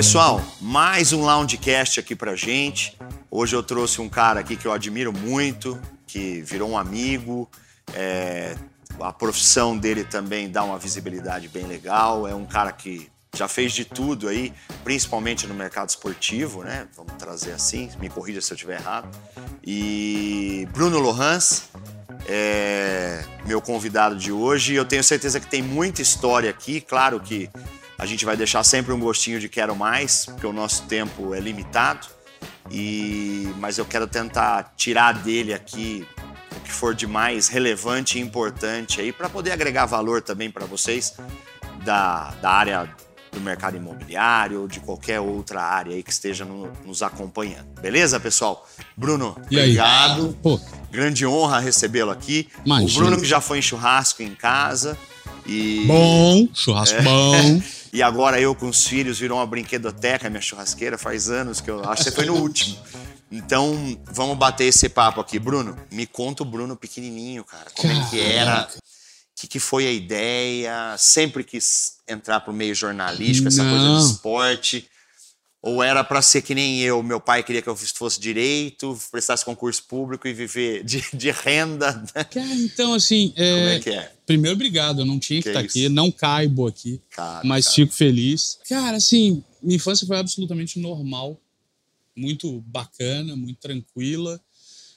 Pessoal, mais um Loungecast aqui pra gente. Hoje eu trouxe um cara aqui que eu admiro muito, que virou um amigo. É, a profissão dele também dá uma visibilidade bem legal. É um cara que já fez de tudo aí, principalmente no mercado esportivo, né? Vamos trazer assim, me corrija se eu estiver errado. E Bruno Lohans é meu convidado de hoje. Eu tenho certeza que tem muita história aqui. Claro que a gente vai deixar sempre um gostinho de quero mais, porque o nosso tempo é limitado. E mas eu quero tentar tirar dele aqui o que for de mais relevante e importante aí para poder agregar valor também para vocês da, da área do mercado imobiliário ou de qualquer outra área aí que esteja no, nos acompanhando. Beleza, pessoal? Bruno, E obrigado. Grande honra recebê-lo aqui. Imagina. O Bruno que já foi em churrasco em casa e bom, churrasco bom. e agora eu com os filhos virou uma brinquedoteca, minha churrasqueira, faz anos que eu acho que você foi no último. Então, vamos bater esse papo aqui. Bruno, me conta o Bruno pequenininho, cara. Como é que era? O que, que foi a ideia? Sempre quis entrar pro meio jornalístico, essa coisa Não. de esporte? Ou era pra ser que nem eu? Meu pai queria que eu fosse direito, prestasse concurso público e viver de, de renda. né? Cara, então, assim, é, Como é que é? Primeiro, obrigado. Eu não tinha que estar isso. aqui, não caibo aqui, Cara, mas cara. fico feliz. Cara, assim, minha infância foi absolutamente normal, muito bacana, muito tranquila.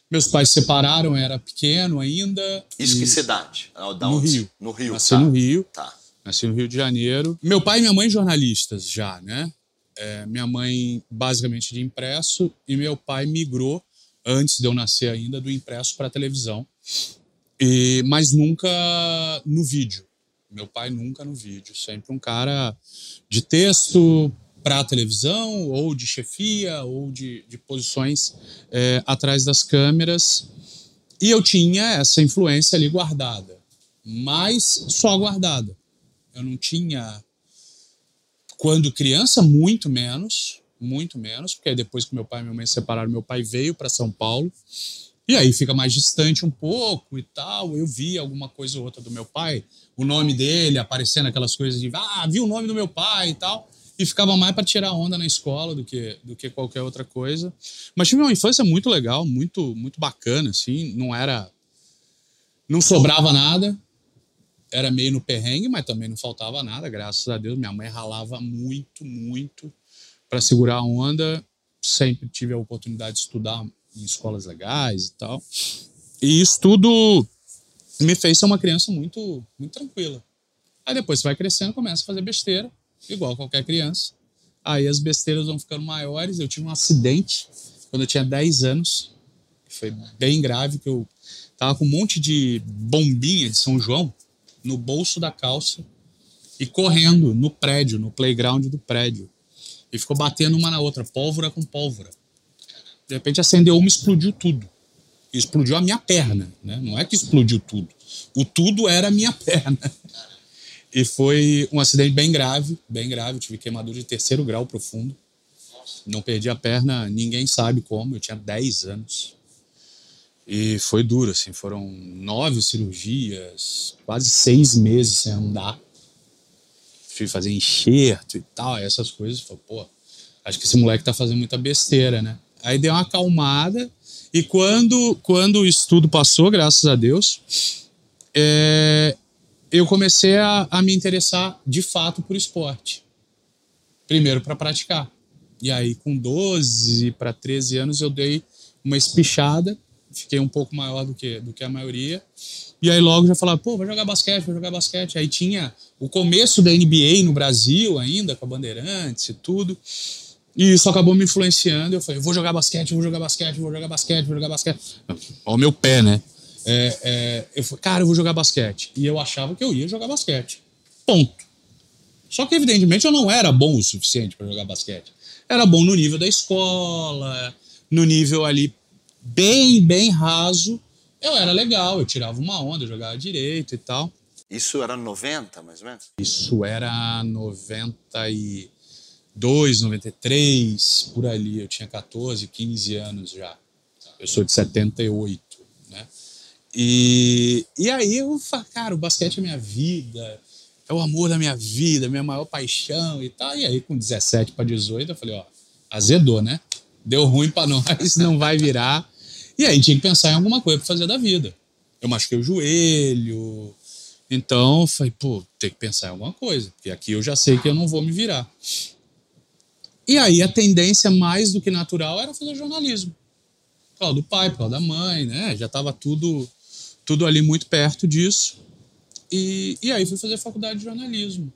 Meus pais se separaram, era pequeno ainda. Isso que cidade? Ah, da No onde? Rio. No Rio, Nasci tá. no Rio. Tá. Nasci no Rio de Janeiro. Meu pai e minha mãe jornalistas já, né? É, minha mãe basicamente de impresso e meu pai migrou antes de eu nascer ainda do impresso para televisão. E mas nunca no vídeo. Meu pai nunca no vídeo, sempre um cara de texto para televisão ou de chefia ou de, de posições é, atrás das câmeras. E eu tinha essa influência ali guardada, mas só guardada. Eu não tinha, quando criança, muito menos, muito menos, porque depois que meu pai e minha mãe se separaram, meu pai veio para São Paulo. E aí fica mais distante um pouco e tal. Eu vi alguma coisa ou outra do meu pai, o nome dele aparecendo aquelas coisas de ah, vi o nome do meu pai e tal. E ficava mais para tirar onda na escola do que, do que qualquer outra coisa. Mas tive uma infância muito legal, muito muito bacana, assim. Não era. Não sobrava nada. Era meio no perrengue, mas também não faltava nada, graças a Deus. Minha mãe ralava muito, muito para segurar a onda. Sempre tive a oportunidade de estudar em escolas legais e tal. E isso tudo me fez ser uma criança muito, muito tranquila. Aí depois você vai crescendo, começa a fazer besteira, igual qualquer criança. Aí as besteiras vão ficando maiores. Eu tive um acidente quando eu tinha 10 anos, que foi bem grave, que eu tava com um monte de bombinha de São João no bolso da calça e correndo no prédio, no playground do prédio. E ficou batendo uma na outra, pólvora com pólvora. De repente acendeu uma e explodiu tudo. Explodiu a minha perna, né? Não é que explodiu tudo. O tudo era a minha perna. E foi um acidente bem grave, bem grave. Eu tive queimadura de terceiro grau profundo. Não perdi a perna, ninguém sabe como. Eu tinha 10 anos. E foi duro, assim. Foram nove cirurgias, quase seis meses sem andar. Fui fazer enxerto e tal, essas coisas. Falei, pô, acho que esse moleque tá fazendo muita besteira, né? Aí deu uma acalmada. E quando, quando isso tudo passou, graças a Deus, é, eu comecei a, a me interessar de fato por esporte. Primeiro para praticar. E aí, com 12 para 13 anos, eu dei uma espichada, fiquei um pouco maior do que, do que a maioria. E aí, logo já falava, pô, vou jogar basquete, vou jogar basquete. Aí tinha o começo da NBA no Brasil ainda, com a Bandeirantes e tudo. E isso acabou me influenciando. Eu falei, vou jogar basquete, vou jogar basquete, vou jogar basquete, vou jogar basquete. Olha o meu pé, né? É, é, eu falei, cara, eu vou jogar basquete. E eu achava que eu ia jogar basquete. Ponto. Só que, evidentemente, eu não era bom o suficiente para jogar basquete. Era bom no nível da escola, no nível ali bem, bem raso. Eu era legal, eu tirava uma onda, eu jogava direito e tal. Isso era 90, mais ou menos? Isso era 92, 93, por ali. Eu tinha 14, 15 anos já. Eu sou de 78, né? E, e aí eu falei, cara, o basquete é minha vida. é o amor da minha vida, minha maior paixão e tal. E aí, com 17 para 18, eu falei, ó, azedou, né? Deu ruim para nós, não vai virar. E aí tinha que pensar em alguma coisa para fazer da vida. Eu machuquei o joelho. Então, falei, pô, tem que pensar em alguma coisa, porque aqui eu já sei que eu não vou me virar. E aí a tendência mais do que natural era fazer jornalismo. Por causa do pai, por causa da mãe, né? Já estava tudo, tudo ali muito perto disso. E, e aí fui fazer faculdade de jornalismo.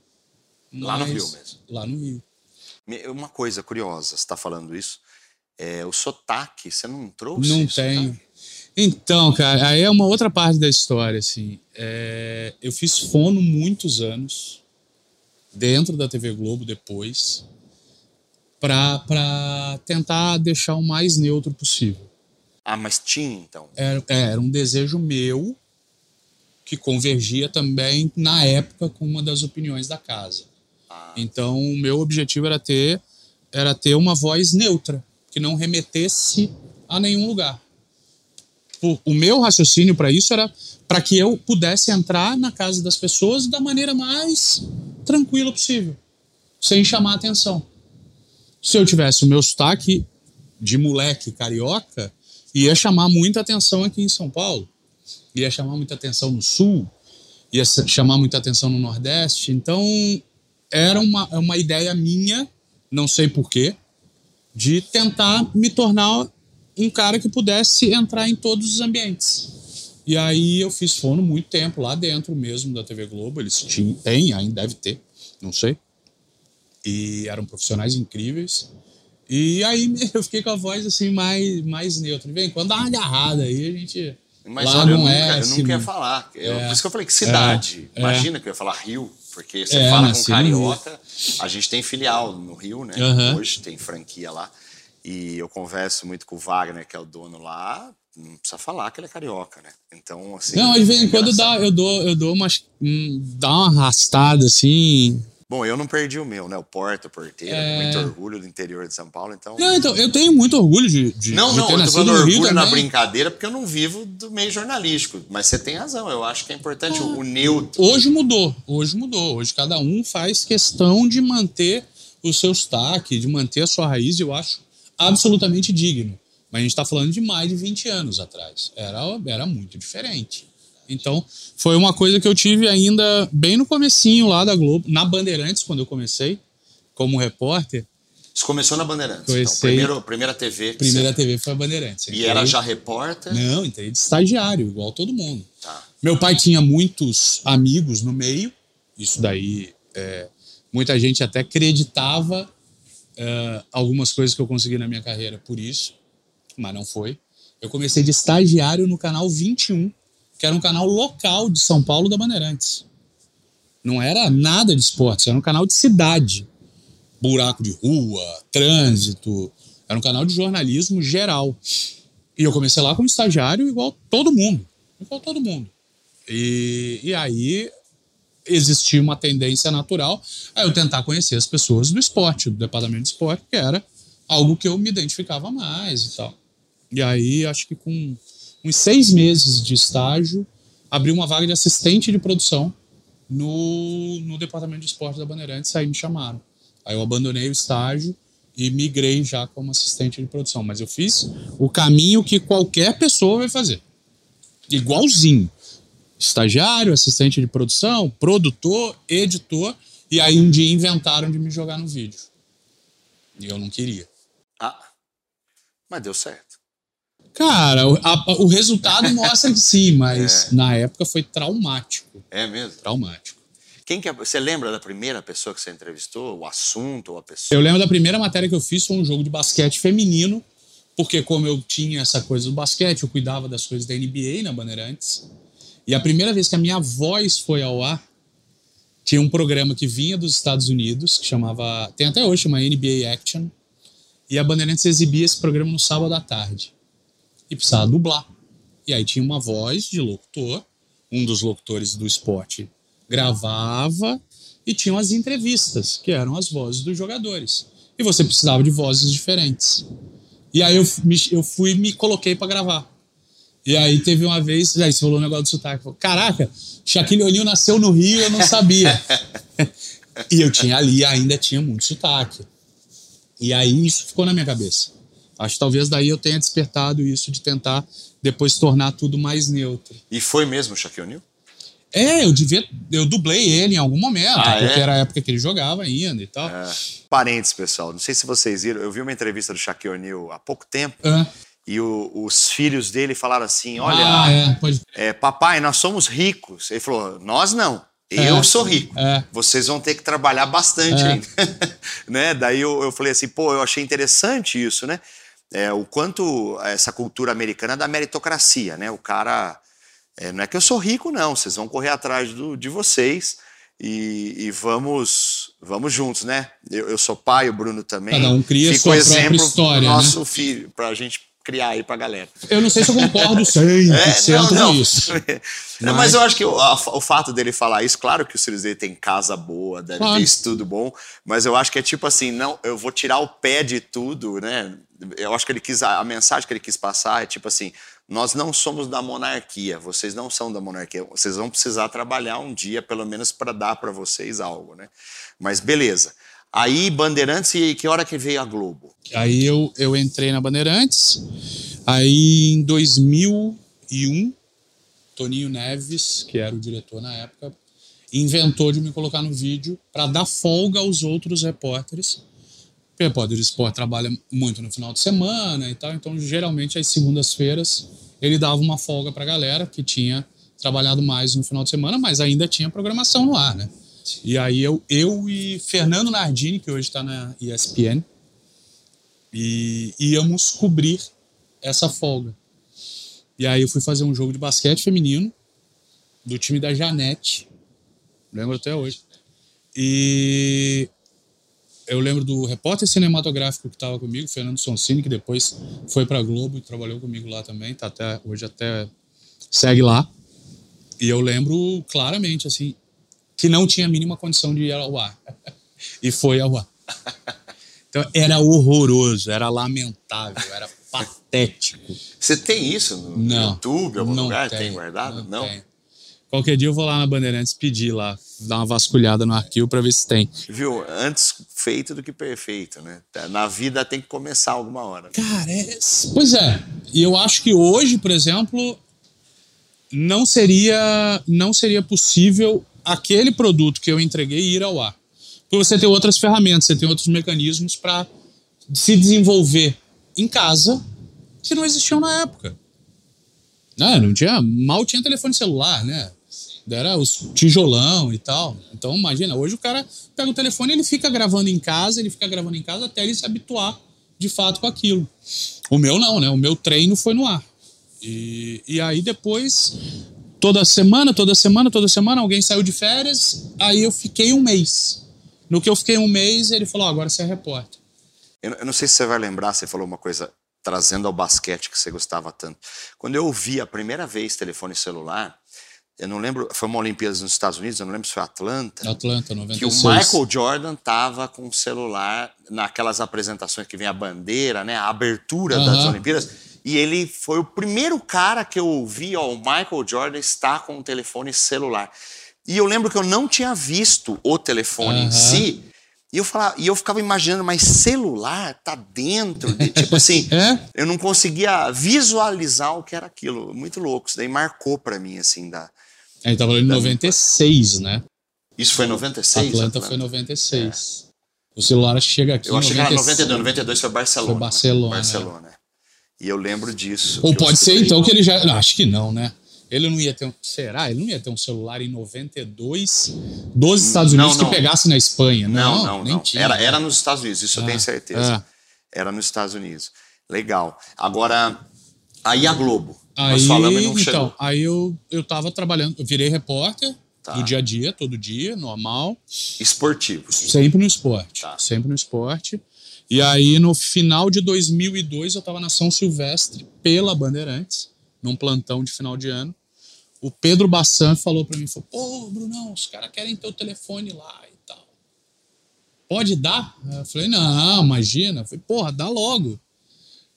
Lá no Rio mesmo? Lá no Rio. Uma coisa curiosa, você está falando isso, é, o sotaque, você não trouxe? Não tenho. Então, cara, aí é uma outra parte da história, assim. É, eu fiz fono muitos anos, dentro da TV Globo depois, para tentar deixar o mais neutro possível. Ah, mas tinha então? Era, é, era um desejo meu que convergia também, na época, com uma das opiniões da casa. Ah. Então, o meu objetivo era ter, era ter uma voz neutra, que não remetesse a nenhum lugar. O meu raciocínio para isso era para que eu pudesse entrar na casa das pessoas da maneira mais tranquila possível, sem chamar atenção. Se eu tivesse o meu sotaque de moleque carioca, ia chamar muita atenção aqui em São Paulo ia chamar muita atenção no Sul, ia chamar muita atenção no Nordeste. Então, era uma, uma ideia minha, não sei porquê, de tentar me tornar um cara que pudesse entrar em todos os ambientes. E aí eu fiz fono muito tempo lá dentro mesmo da TV Globo. Eles tinham, tem, ainda deve ter, não sei. E eram profissionais incríveis. E aí eu fiquei com a voz assim mais, mais neutra. Vem, quando dá uma agarrada aí, a gente mas Lá olha, eu, nunca, é, eu assim, nunca ia falar. Eu, é, por isso que eu falei que cidade. É, Imagina que eu ia falar Rio, porque você é, fala com carioca. A gente tem filial no Rio, né? Uhum. Hoje tem franquia lá. E eu converso muito com o Wagner, que é o dono lá. Não precisa falar que ele é carioca, né? Então, assim. Não, de vez em quando dá, eu dou, eu dou umas. Hum, dá uma arrastada assim Bom, eu não perdi o meu, né? O Porta, Porteira, é... muito orgulho do interior de São Paulo, então... Não, então, eu tenho muito orgulho de, de Não, de não, eu tô falando orgulho na brincadeira porque eu não vivo do meio jornalístico, mas você tem razão, eu acho que é importante o neutro. Hoje mudou, hoje mudou, hoje cada um faz questão de manter o seu sotaque, de manter a sua raiz, eu acho absolutamente digno. Mas a gente está falando de mais de 20 anos atrás, era, era muito diferente. Então, foi uma coisa que eu tive ainda bem no comecinho lá da Globo, na Bandeirantes, quando eu comecei, como repórter. Você começou na Bandeirantes, então. Comecei, então. Primeiro, primeira TV. Primeira. TV foi a Bandeirantes. E era já repórter? Não, entrei de estagiário, igual todo mundo. Tá. Meu pai tinha muitos amigos no meio, isso daí é, muita gente até acreditava é, algumas coisas que eu consegui na minha carreira por isso, mas não foi. Eu comecei de estagiário no canal 21, que era um canal local de São Paulo da Bandeirantes. Não era nada de esportes, era um canal de cidade. Buraco de rua, trânsito. Era um canal de jornalismo geral. E eu comecei lá como estagiário, igual todo mundo. Igual todo mundo. E, e aí existia uma tendência natural a eu tentar conhecer as pessoas do esporte, do departamento de esporte, que era algo que eu me identificava mais e tal. E aí, acho que com uns seis meses de estágio, abri uma vaga de assistente de produção no, no departamento de esporte da Bandeirantes, aí me chamaram. Aí eu abandonei o estágio e migrei já como assistente de produção. Mas eu fiz o caminho que qualquer pessoa vai fazer. Igualzinho. Estagiário, assistente de produção, produtor, editor. E aí um dia inventaram de me jogar no vídeo. E eu não queria. Ah, mas deu certo. Cara, a, o resultado mostra que sim, mas é. na época foi traumático. É mesmo? Traumático. Quem que é, você lembra da primeira pessoa que você entrevistou? O assunto ou a pessoa? Eu lembro da primeira matéria que eu fiz foi um jogo de basquete feminino, porque como eu tinha essa coisa do basquete, eu cuidava das coisas da NBA na Bandeirantes. E a primeira vez que a minha voz foi ao ar, tinha um programa que vinha dos Estados Unidos, que chamava. Tem até hoje, uma NBA Action. E a Bandeirantes exibia esse programa no sábado à tarde e precisava dublar. E aí tinha uma voz de locutor, um dos locutores do esporte gravava e tinham as entrevistas, que eram as vozes dos jogadores. E você precisava de vozes diferentes. E aí eu, eu fui me coloquei para gravar. E aí teve uma vez, aí você falou um negócio do sotaque. Falou, Caraca, Shaquille O'Neal nasceu no Rio eu não sabia. e eu tinha ali, ainda tinha muito sotaque. E aí isso ficou na minha cabeça. Acho que talvez daí eu tenha despertado isso de tentar depois tornar tudo mais neutro. E foi mesmo o Shaquille O'Neal? É, eu devia. Eu dublei ele em algum momento, Ah, porque é? era a época que ele jogava ainda e tal. É. Parênteses, pessoal. Não sei se vocês viram. Eu vi uma entrevista do Shaquille O'Neal há pouco tempo. E o- os filhos dele falaram assim: Olha, ah, é, pode. é, papai, nós somos ricos. Ele falou: Nós não. Eu É. sou rico. É. Vocês vão ter que trabalhar bastante É. ainda. né? Daí eu, eu falei assim: pô, eu achei interessante isso, né? É, o quanto essa cultura americana é da meritocracia, né? O cara. é, não é que eu sou rico, não. Vocês vão correr atrás do- de vocês e, e vamos vamos juntos, né? Eu, eu sou pai, o Bruno também. Cada um cria Fica sua o própria exemplo história, né? nosso filho, pra gente criar aí pra galera. Eu não sei se eu concordo 100% É, não, não. isso. Mas- mas eu acho que o, a- o fato dele falar isso, claro que o Sirius dele tem casa boa, deve Claro. ter estudo bom, mas eu acho que é tipo assim, não, eu vou tirar o pé de tudo, né? Eu acho que ele quis, a, a mensagem que ele quis passar é tipo assim, nós não somos da monarquia, vocês não são da monarquia, vocês vão precisar trabalhar um dia, pelo menos para dar para vocês algo, né? Mas beleza. Aí, Bandeirantes, e que hora que veio a Globo? Aí eu, eu entrei na Bandeirantes. Aí em 2001, Toninho Neves, que era o diretor na época, inventou de me colocar no vídeo para dar folga aos outros repórteres. O repórter de esporte trabalha muito no final de semana e tal, então geralmente às segundas-feiras ele dava uma folga para a galera que tinha trabalhado mais no final de semana, mas ainda tinha programação no ar, né? E aí eu, eu e Fernando Nardini, que hoje está na ESPN, e íamos cobrir essa folga. E aí eu fui fazer um jogo de basquete feminino do time da Janete, lembro até hoje. E eu lembro do repórter cinematográfico que estava comigo, Fernando Sonsini, que depois foi para Globo e trabalhou comigo lá também, tá até hoje até segue lá. E eu lembro claramente assim que não tinha a mínima condição de ir ao ar. e foi ao ar. Então era horroroso, era lamentável, era patético. Você tem isso no Não. YouTube, algum não lugar? tem, Tem, guardado? Não. tem. Qualquer dia eu vou lá na Bandeirantes pedir lá, dar uma vasculhada no arquivo para ver se tem. Viu? Antes feito do que perfeito, né? Na vida tem que começar alguma hora. Cara, é... pois é. E eu acho que hoje, por exemplo, não seria não seria possível aquele produto que eu entreguei ir ao ar. Porque você tem outras ferramentas, você tem outros mecanismos para se desenvolver em casa que não existiam na época. Não, não tinha, mal tinha telefone celular, né? Era os tijolão e tal. Então, imagina, hoje o cara pega o telefone ele fica gravando em casa, ele fica gravando em casa até ele se habituar de fato com aquilo. O meu não, né? O meu treino foi no ar. E, e aí depois, toda semana, toda semana, toda semana, alguém saiu de férias, aí eu fiquei um mês. No que eu fiquei um mês, ele falou: "Ah, agora você é repórter. Eu, eu não sei se você vai lembrar, você falou uma coisa trazendo ao basquete que você gostava tanto. Quando eu ouvi a primeira vez telefone celular, eu não lembro, foi uma Olimpíadas nos Estados Unidos, eu não lembro se foi Atlanta. Atlanta, Que o 96. Michael Jordan tava com o celular naquelas apresentações que vem a bandeira, né? A abertura das. Olimpíadas. E ele foi o primeiro cara que eu ouvi, ó, o Michael Jordan está com um telefone celular. E eu lembro que eu não tinha visto o telefone em Aham. si. E eu, falava, e eu ficava imaginando, mas celular tá dentro? De, tipo assim, É? eu não conseguia visualizar o que era aquilo. Muito louco. Isso daí marcou pra mim, assim, da... Ele tava falando em 96, né? Isso foi em 96? Atlanta foi em 96. O celular chega aqui Eu em acho que era 96. 92, 92 foi Barcelona. Foi Barcelona, Barcelona. E eu lembro disso. Ou eu pode ser então que ele já. Não, acho que não, né? Ele não ia ter um. Será? Ele não ia ter um celular em 92 dos Estados Não, Unidos não. que pegasse na Espanha. Não, Não, não, não. tinha. Era, era nos Estados Unidos, isso eu Ah, tenho certeza. é. Era nos Estados Unidos. Legal. Agora, aí a Globo. Aí, Nós falamos e não então, chegou. aí eu, eu tava trabalhando, eu virei repórter Tá. do dia a dia, todo dia, normal, Esportivos. sempre no esporte. Tá. Sempre no esporte. E aí, no final de 2002, eu tava na São Silvestre, pela Bandeirantes, num plantão de final de ano. O Pedro Bassan falou pra mim, falou, pô, Brunão, os caras querem teu telefone lá e tal. Pode dar? Eu falei, não, imagina. Eu falei, porra, dá logo.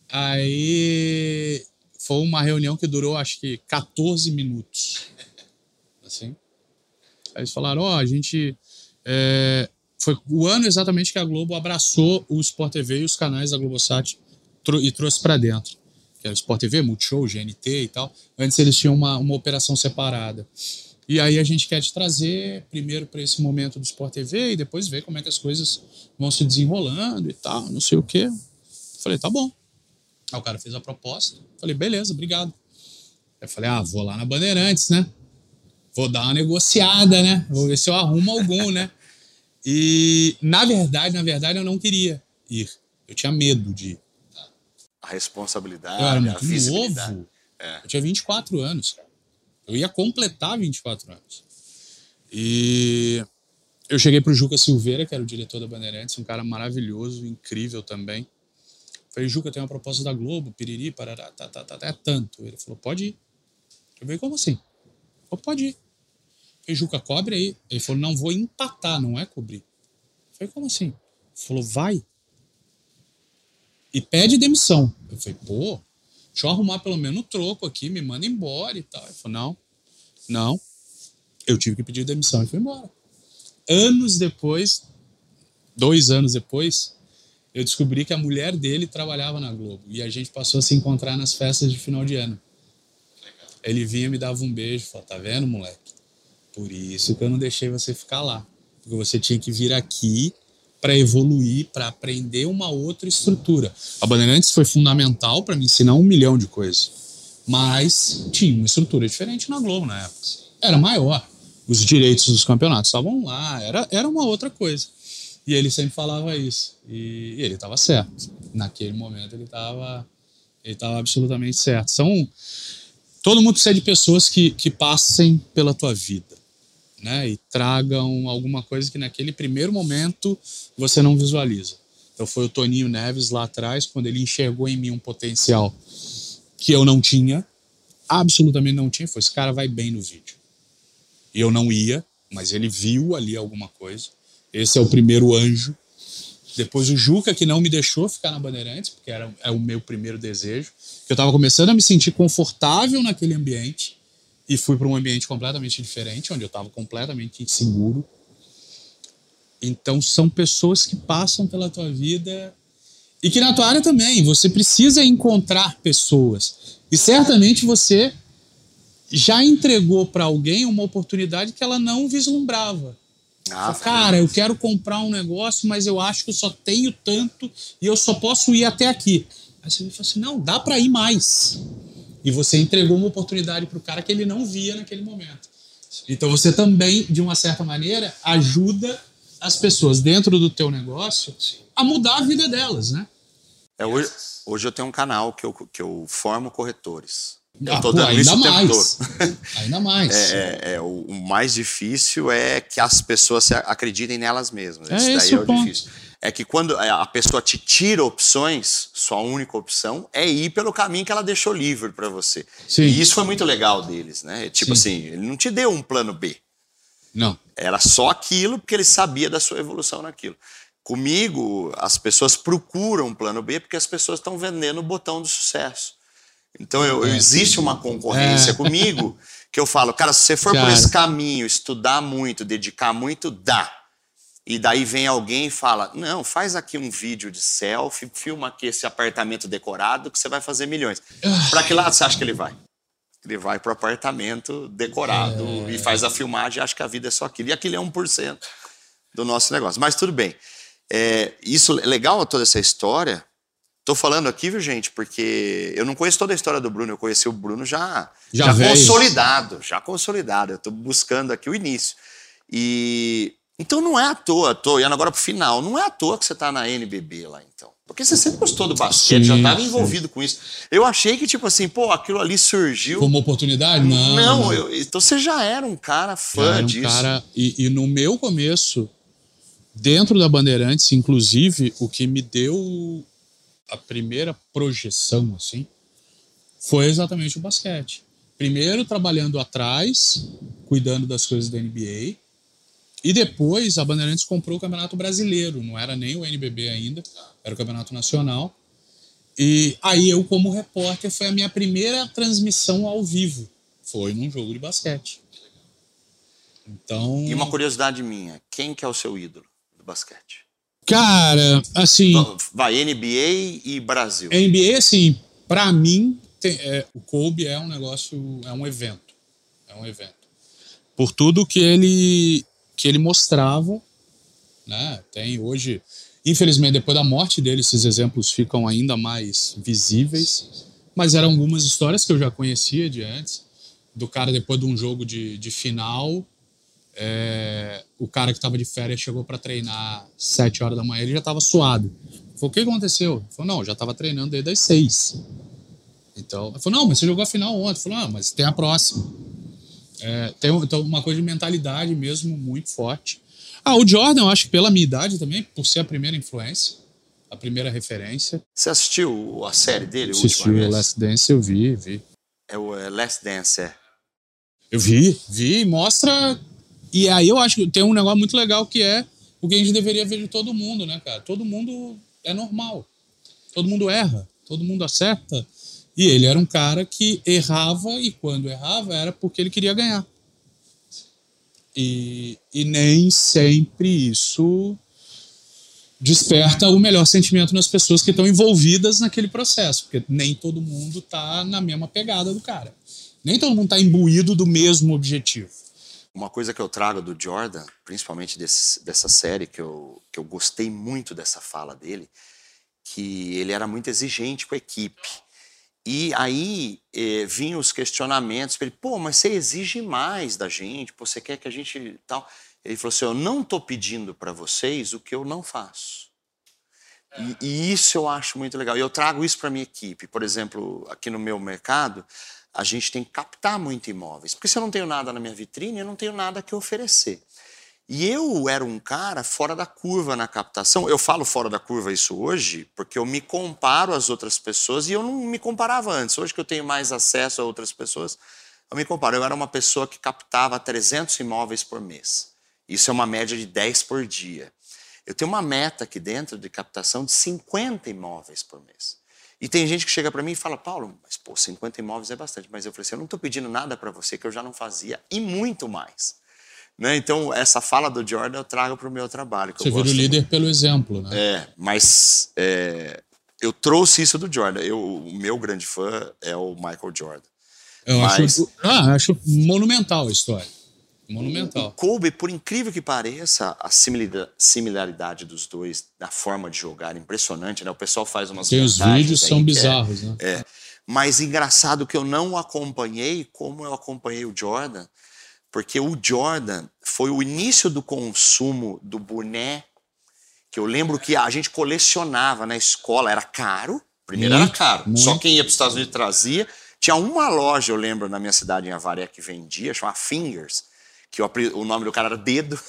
Aí foi uma reunião que durou acho que 14 minutos. Assim. Aí eles falaram: Ó, oh, a gente. É, foi o ano exatamente que a Globo abraçou o Sport TV e os canais da Globosat e trouxe para dentro. Que era o Sport TV, Multishow, GNT e tal. Antes eles tinham uma, uma operação separada. E aí a gente quer te trazer primeiro para esse momento do Sport TV e depois ver como é que as coisas vão se desenrolando e tal, não sei o quê. Falei, tá bom. Aí o cara fez a proposta. Falei, beleza, obrigado. Eu falei, ah, vou lá na Bandeirantes, né? Vou dar uma negociada, né? Vou ver se eu arrumo algum, né? E, na verdade, na verdade, eu não queria ir. Eu tinha medo de ir. A responsabilidade, eu era muito novo. É. Eu tinha 24 anos, cara. Eu ia completar 24 anos. E eu cheguei pro Juca Silveira, que era o diretor da Bandeirantes, um cara maravilhoso, incrível também. Falei, Juca, tem uma proposta da Globo, piriri, parará, tá, tá, tá, é tanto. Ele falou, pode ir. Eu falei, como assim? Eu pode ir. Falei, Juca, cobre aí. Ele falou, não, vou empatar, não é cobrir. Eu falei, como assim? Ele falou, vai. E pede demissão. Eu falei, pô, deixa eu arrumar pelo menos o troco aqui, me manda embora e tal. Ele falou, não, não. Eu tive que pedir demissão e fui embora. Anos depois, dois anos depois, eu descobri que a mulher dele trabalhava na Globo. E a gente passou a se encontrar nas festas de final de ano. Ele vinha me dava um beijo, falava, tá vendo, moleque? Por isso que eu não deixei você ficar lá. Porque você tinha que vir aqui para evoluir, para aprender uma outra estrutura. A Bandeirantes foi fundamental para me ensinar um milhão de coisas. Mas tinha uma estrutura diferente na Globo na época. Era maior. Os direitos dos campeonatos estavam lá, era, era uma outra coisa. E ele sempre falava isso. E, e ele estava certo. Naquele momento ele estava ele tava absolutamente certo. São todo mundo precisa de pessoas que, que passem pela tua vida, né? E tragam alguma coisa que naquele primeiro momento você não visualiza. Então foi o Toninho Neves lá atrás quando ele enxergou em mim um potencial que eu não tinha, absolutamente não tinha. Foi esse cara vai bem no vídeo. E eu não ia, mas ele viu ali alguma coisa esse é o primeiro anjo. Depois o Juca, que não me deixou ficar na Bandeirantes, porque era é o meu primeiro desejo. Eu estava começando a me sentir confortável naquele ambiente e fui para um ambiente completamente diferente, onde eu estava completamente inseguro. Então são pessoas que passam pela tua vida e que na tua área também você precisa encontrar pessoas. E certamente você já entregou para alguém uma oportunidade que ela não vislumbrava. Ah, cara, eu quero comprar um negócio, mas eu acho que eu só tenho tanto e eu só posso ir até aqui. Aí você fala assim: não, dá para ir mais. E você entregou uma oportunidade para o cara que ele não via naquele momento. Então você também, de uma certa maneira, ajuda as pessoas dentro do teu negócio a mudar a vida delas, né? É, hoje, hoje eu tenho um canal que eu, que eu formo corretores. Eu ah, tô dando ainda isso mais. ainda mais. É, é, é, o, mais difícil é que as pessoas acreditem nelas mesmas. É isso daí é o ponto. difícil. É que quando a pessoa te tira opções, sua única opção é ir pelo caminho que ela deixou livre para você. Sim. E isso foi muito legal deles, né? Tipo Sim. assim, ele não te deu um plano B. Não. Era só aquilo porque ele sabia da sua evolução naquilo. Comigo, as pessoas procuram um plano B porque as pessoas estão vendendo o botão do sucesso. Então eu, é. existe uma concorrência é. comigo que eu falo, cara, se você for por esse caminho, estudar muito, dedicar muito, dá. E daí vem alguém e fala: Não, faz aqui um vídeo de selfie, filma aqui esse apartamento decorado que você vai fazer milhões. Para que lado você acha que ele vai? Ele vai para o apartamento decorado é... e faz a filmagem e acha que a vida é só aquilo. E aquilo é 1% do nosso negócio. Mas tudo bem. É, isso é legal toda essa história, Tô falando aqui, viu, gente, porque eu não conheço toda a história do Bruno, eu conheci o Bruno já, já, já consolidado, já consolidado. Eu tô buscando aqui o início. E então não é à toa, tô olhando agora pro final, não é à toa que você tá na NBB lá, então. Porque você sempre gostou do basquete, sim, já estava envolvido com isso. Eu achei que, tipo assim, pô, aquilo ali surgiu. Como oportunidade? Não. Não, eu, então você já era um cara fã era um disso. Cara, e, e no meu começo, dentro da Bandeirantes, inclusive, o que me deu a primeira projeção, assim, foi exatamente o basquete. Primeiro trabalhando atrás, cuidando das coisas da NBA, e depois a Bandeirantes comprou o Campeonato Brasileiro, não era nem o NBB ainda, era o Campeonato Nacional. E aí eu, como repórter, foi a minha primeira transmissão ao vivo. Foi num jogo de basquete. Então. E uma curiosidade minha: quem que é o seu ídolo do basquete? Cara, assim. Vai, NBA e Brasil. NBA, assim, pra mim, tem, é, o Kobe é um negócio, é um evento. É um evento. Por tudo que ele, que ele mostrava, né? Tem hoje. Infelizmente, depois da morte dele, esses exemplos ficam ainda mais visíveis. Mas eram algumas histórias que eu já conhecia de antes. Do cara, depois de um jogo de, de final, é, o cara que estava de férias chegou para treinar sete horas da manhã, ele já estava suado. Falei, o que aconteceu? Falou, não, já estava treinando desde as seis. Então, falou, não, mas você jogou a final ontem. Falou, não, mas tem a próxima. É, tem então, uma coisa de mentalidade mesmo muito forte. Ah, o Jordan, eu acho que pela minha idade também, por ser a primeira influência, a primeira referência. Você assistiu a série dele? Assistiu o Last Dance, eu vi, vi. É o é, Last Dance, é. Eu vi, vi, mostra e aí eu acho que tem um negócio muito legal que é o que a gente deveria ver de todo mundo, né, cara? Todo mundo é normal. Todo mundo erra, todo mundo acerta. E ele era um cara que errava e quando errava era porque ele queria ganhar. E, e nem sempre isso desperta o melhor sentimento nas pessoas que estão envolvidas naquele processo, porque nem todo mundo está na mesma pegada do cara. Nem todo mundo está imbuído do mesmo objetivo. Uma coisa que eu trago do Jordan, principalmente desse, dessa série, que eu, que eu gostei muito dessa fala dele, que ele era muito exigente com a equipe. E aí eh, vinham os questionamentos para ele, pô, mas você exige mais da gente, pô, você quer que a gente tal. Ele falou assim: eu não estou pedindo para vocês o que eu não faço. E, e, isso eu acho muito legal. E eu trago isso para minha equipe. Por exemplo, aqui no meu mercado, a gente tem que captar muito imóveis. Porque se eu não tenho nada na minha vitrine, eu não tenho nada que oferecer. E eu era um cara fora da curva na captação. Eu falo fora da curva isso hoje porque eu me comparo às outras pessoas e eu não me comparava antes. Hoje que eu tenho mais acesso a outras pessoas, eu me comparo. Eu era uma pessoa que captava 300 imóveis por mês. Isso é uma média de 10 por dia. Eu tenho uma meta aqui dentro de captação de 50 imóveis por mês. E tem gente que chega para mim e fala, Paulo, mas pô, 50 imóveis é bastante. Mas eu falei assim, eu não estou pedindo nada para você que eu já não fazia e muito mais. Né? Então, essa fala do Jordan eu trago para o meu trabalho. você vira o líder pelo exemplo, né? É, mas é, eu trouxe isso do Jordan. Eu, o meu grande fã é o Michael Jordan. Eu mas... acho, ah, acho monumental a história. Monumental. O Kobe, por incrível que pareça, a similaridade dos dois na forma de jogar, impressionante, né? O pessoal faz umas Tem os vídeos são é bizarros, é, né? É. Mas engraçado que eu não acompanhei como eu acompanhei o Jordan, porque o Jordan foi o início do consumo do boné, que eu lembro que a gente colecionava na escola, era caro, primeiro muito, era caro, muito. só quem ia para os Estados Unidos trazia. Tinha uma loja, eu lembro, na minha cidade, em Avaré, que vendia, chamava Fingers, que o, o nome do cara era Dedo.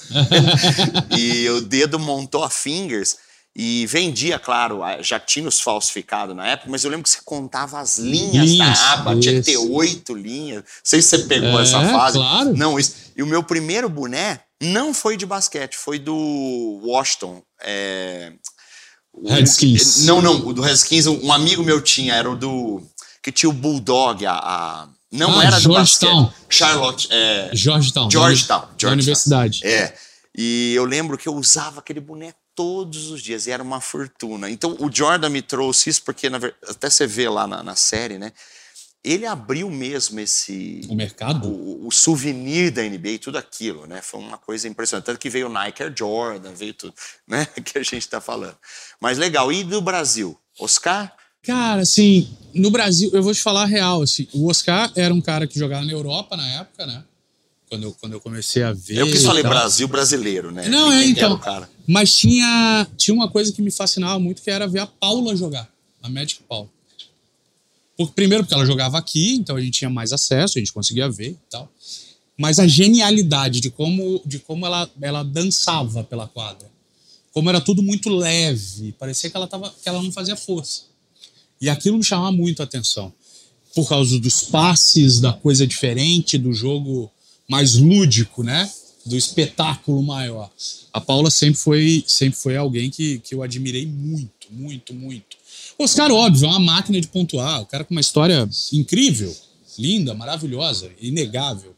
e o Dedo montou a Fingers e vendia, claro, já tinha os falsificados na época, mas eu lembro que você contava as linhas da aba, isso. tinha que ter oito linhas. Não sei se você pegou é, essa fase. Claro. Não, isso. E o meu primeiro boné não foi de basquete, foi do Washington. É, Redskins. Não, não, o do Redskins, um amigo meu tinha, era o do. que tinha o Bulldog, a, a não ah, era do basquete. Charlotte. É, Georgetown. Georgetown. Georgetown. universidade. É. E eu lembro que eu usava aquele boneco todos os dias e era uma fortuna. Então o Jordan me trouxe isso porque na, até você vê lá na, na, série, né? Ele abriu mesmo esse o mercado, o, o, souvenir da NBA e tudo aquilo, né? Foi uma coisa impressionante. Tanto que veio o Nike Air Jordan, veio tudo, né? Que a gente está falando. Mas legal. E do Brasil, Oscar? Cara, assim, no Brasil, eu vou te falar a real, assim, o Oscar era um cara que jogava na Europa na época, né? Quando eu, quando eu comecei a ver. Eu quis falar Brasil brasileiro, né? Não, é, então. Mas tinha, tinha uma coisa que me fascinava muito, que era ver a Paula jogar, a Magic Paula. Porque, primeiro, porque ela jogava aqui, então a gente tinha mais acesso, a gente conseguia ver e tal. Mas a genialidade de como, de como ela, ela dançava pela quadra. Como era tudo muito leve, parecia que ela, tava, que ela não fazia força. E aquilo me chamava muito a atenção. Por causa dos passes, da coisa diferente, do jogo mais lúdico, né? Do espetáculo maior. A Paula sempre foi, sempre foi alguém que, que eu admirei muito, muito, muito. Oscar, óbvio, é uma máquina de pontuar. O cara com uma história incrível, linda, maravilhosa, inegável.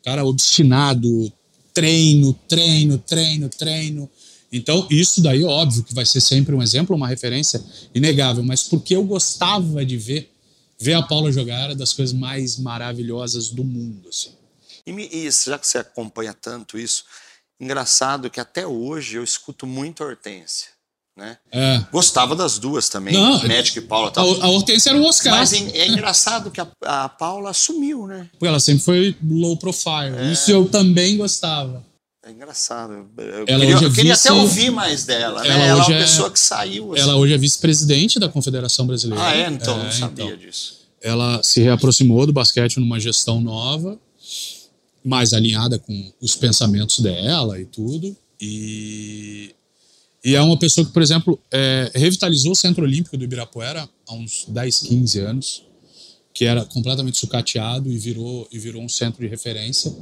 O cara obstinado, treino, treino, treino, treino. Então, isso daí, óbvio, que vai ser sempre um exemplo, uma referência inegável. Mas porque eu gostava de ver, ver a Paula jogar era das coisas mais maravilhosas do mundo. Assim. E, me, e já que você acompanha tanto isso, engraçado que até hoje eu escuto muito a Hortência. Né? É. Gostava das duas também, Não, Médico e Paula. A, Tal. a Hortência era o Oscar. Mas é, engraçado que a, a Paula sumiu, né? Porque ela sempre foi low profile. É. Isso eu também gostava. É engraçado. Eu Ela queria, hoje é eu queria vice- até ouvir mais dela. Né? Ela Ela, é uma é- pessoa que saiu. Assim. Ela hoje é vice-presidente da Confederação Brasileira. Ah, é? Então, É, não sabia então. disso. Ela se reaproximou do basquete numa gestão nova, mais alinhada com os pensamentos dela e tudo. E, e é uma pessoa que, por exemplo, é, revitalizou o Centro Olímpico do Ibirapuera há uns 10, 15 anos, que era completamente sucateado e virou, e virou um centro de referência,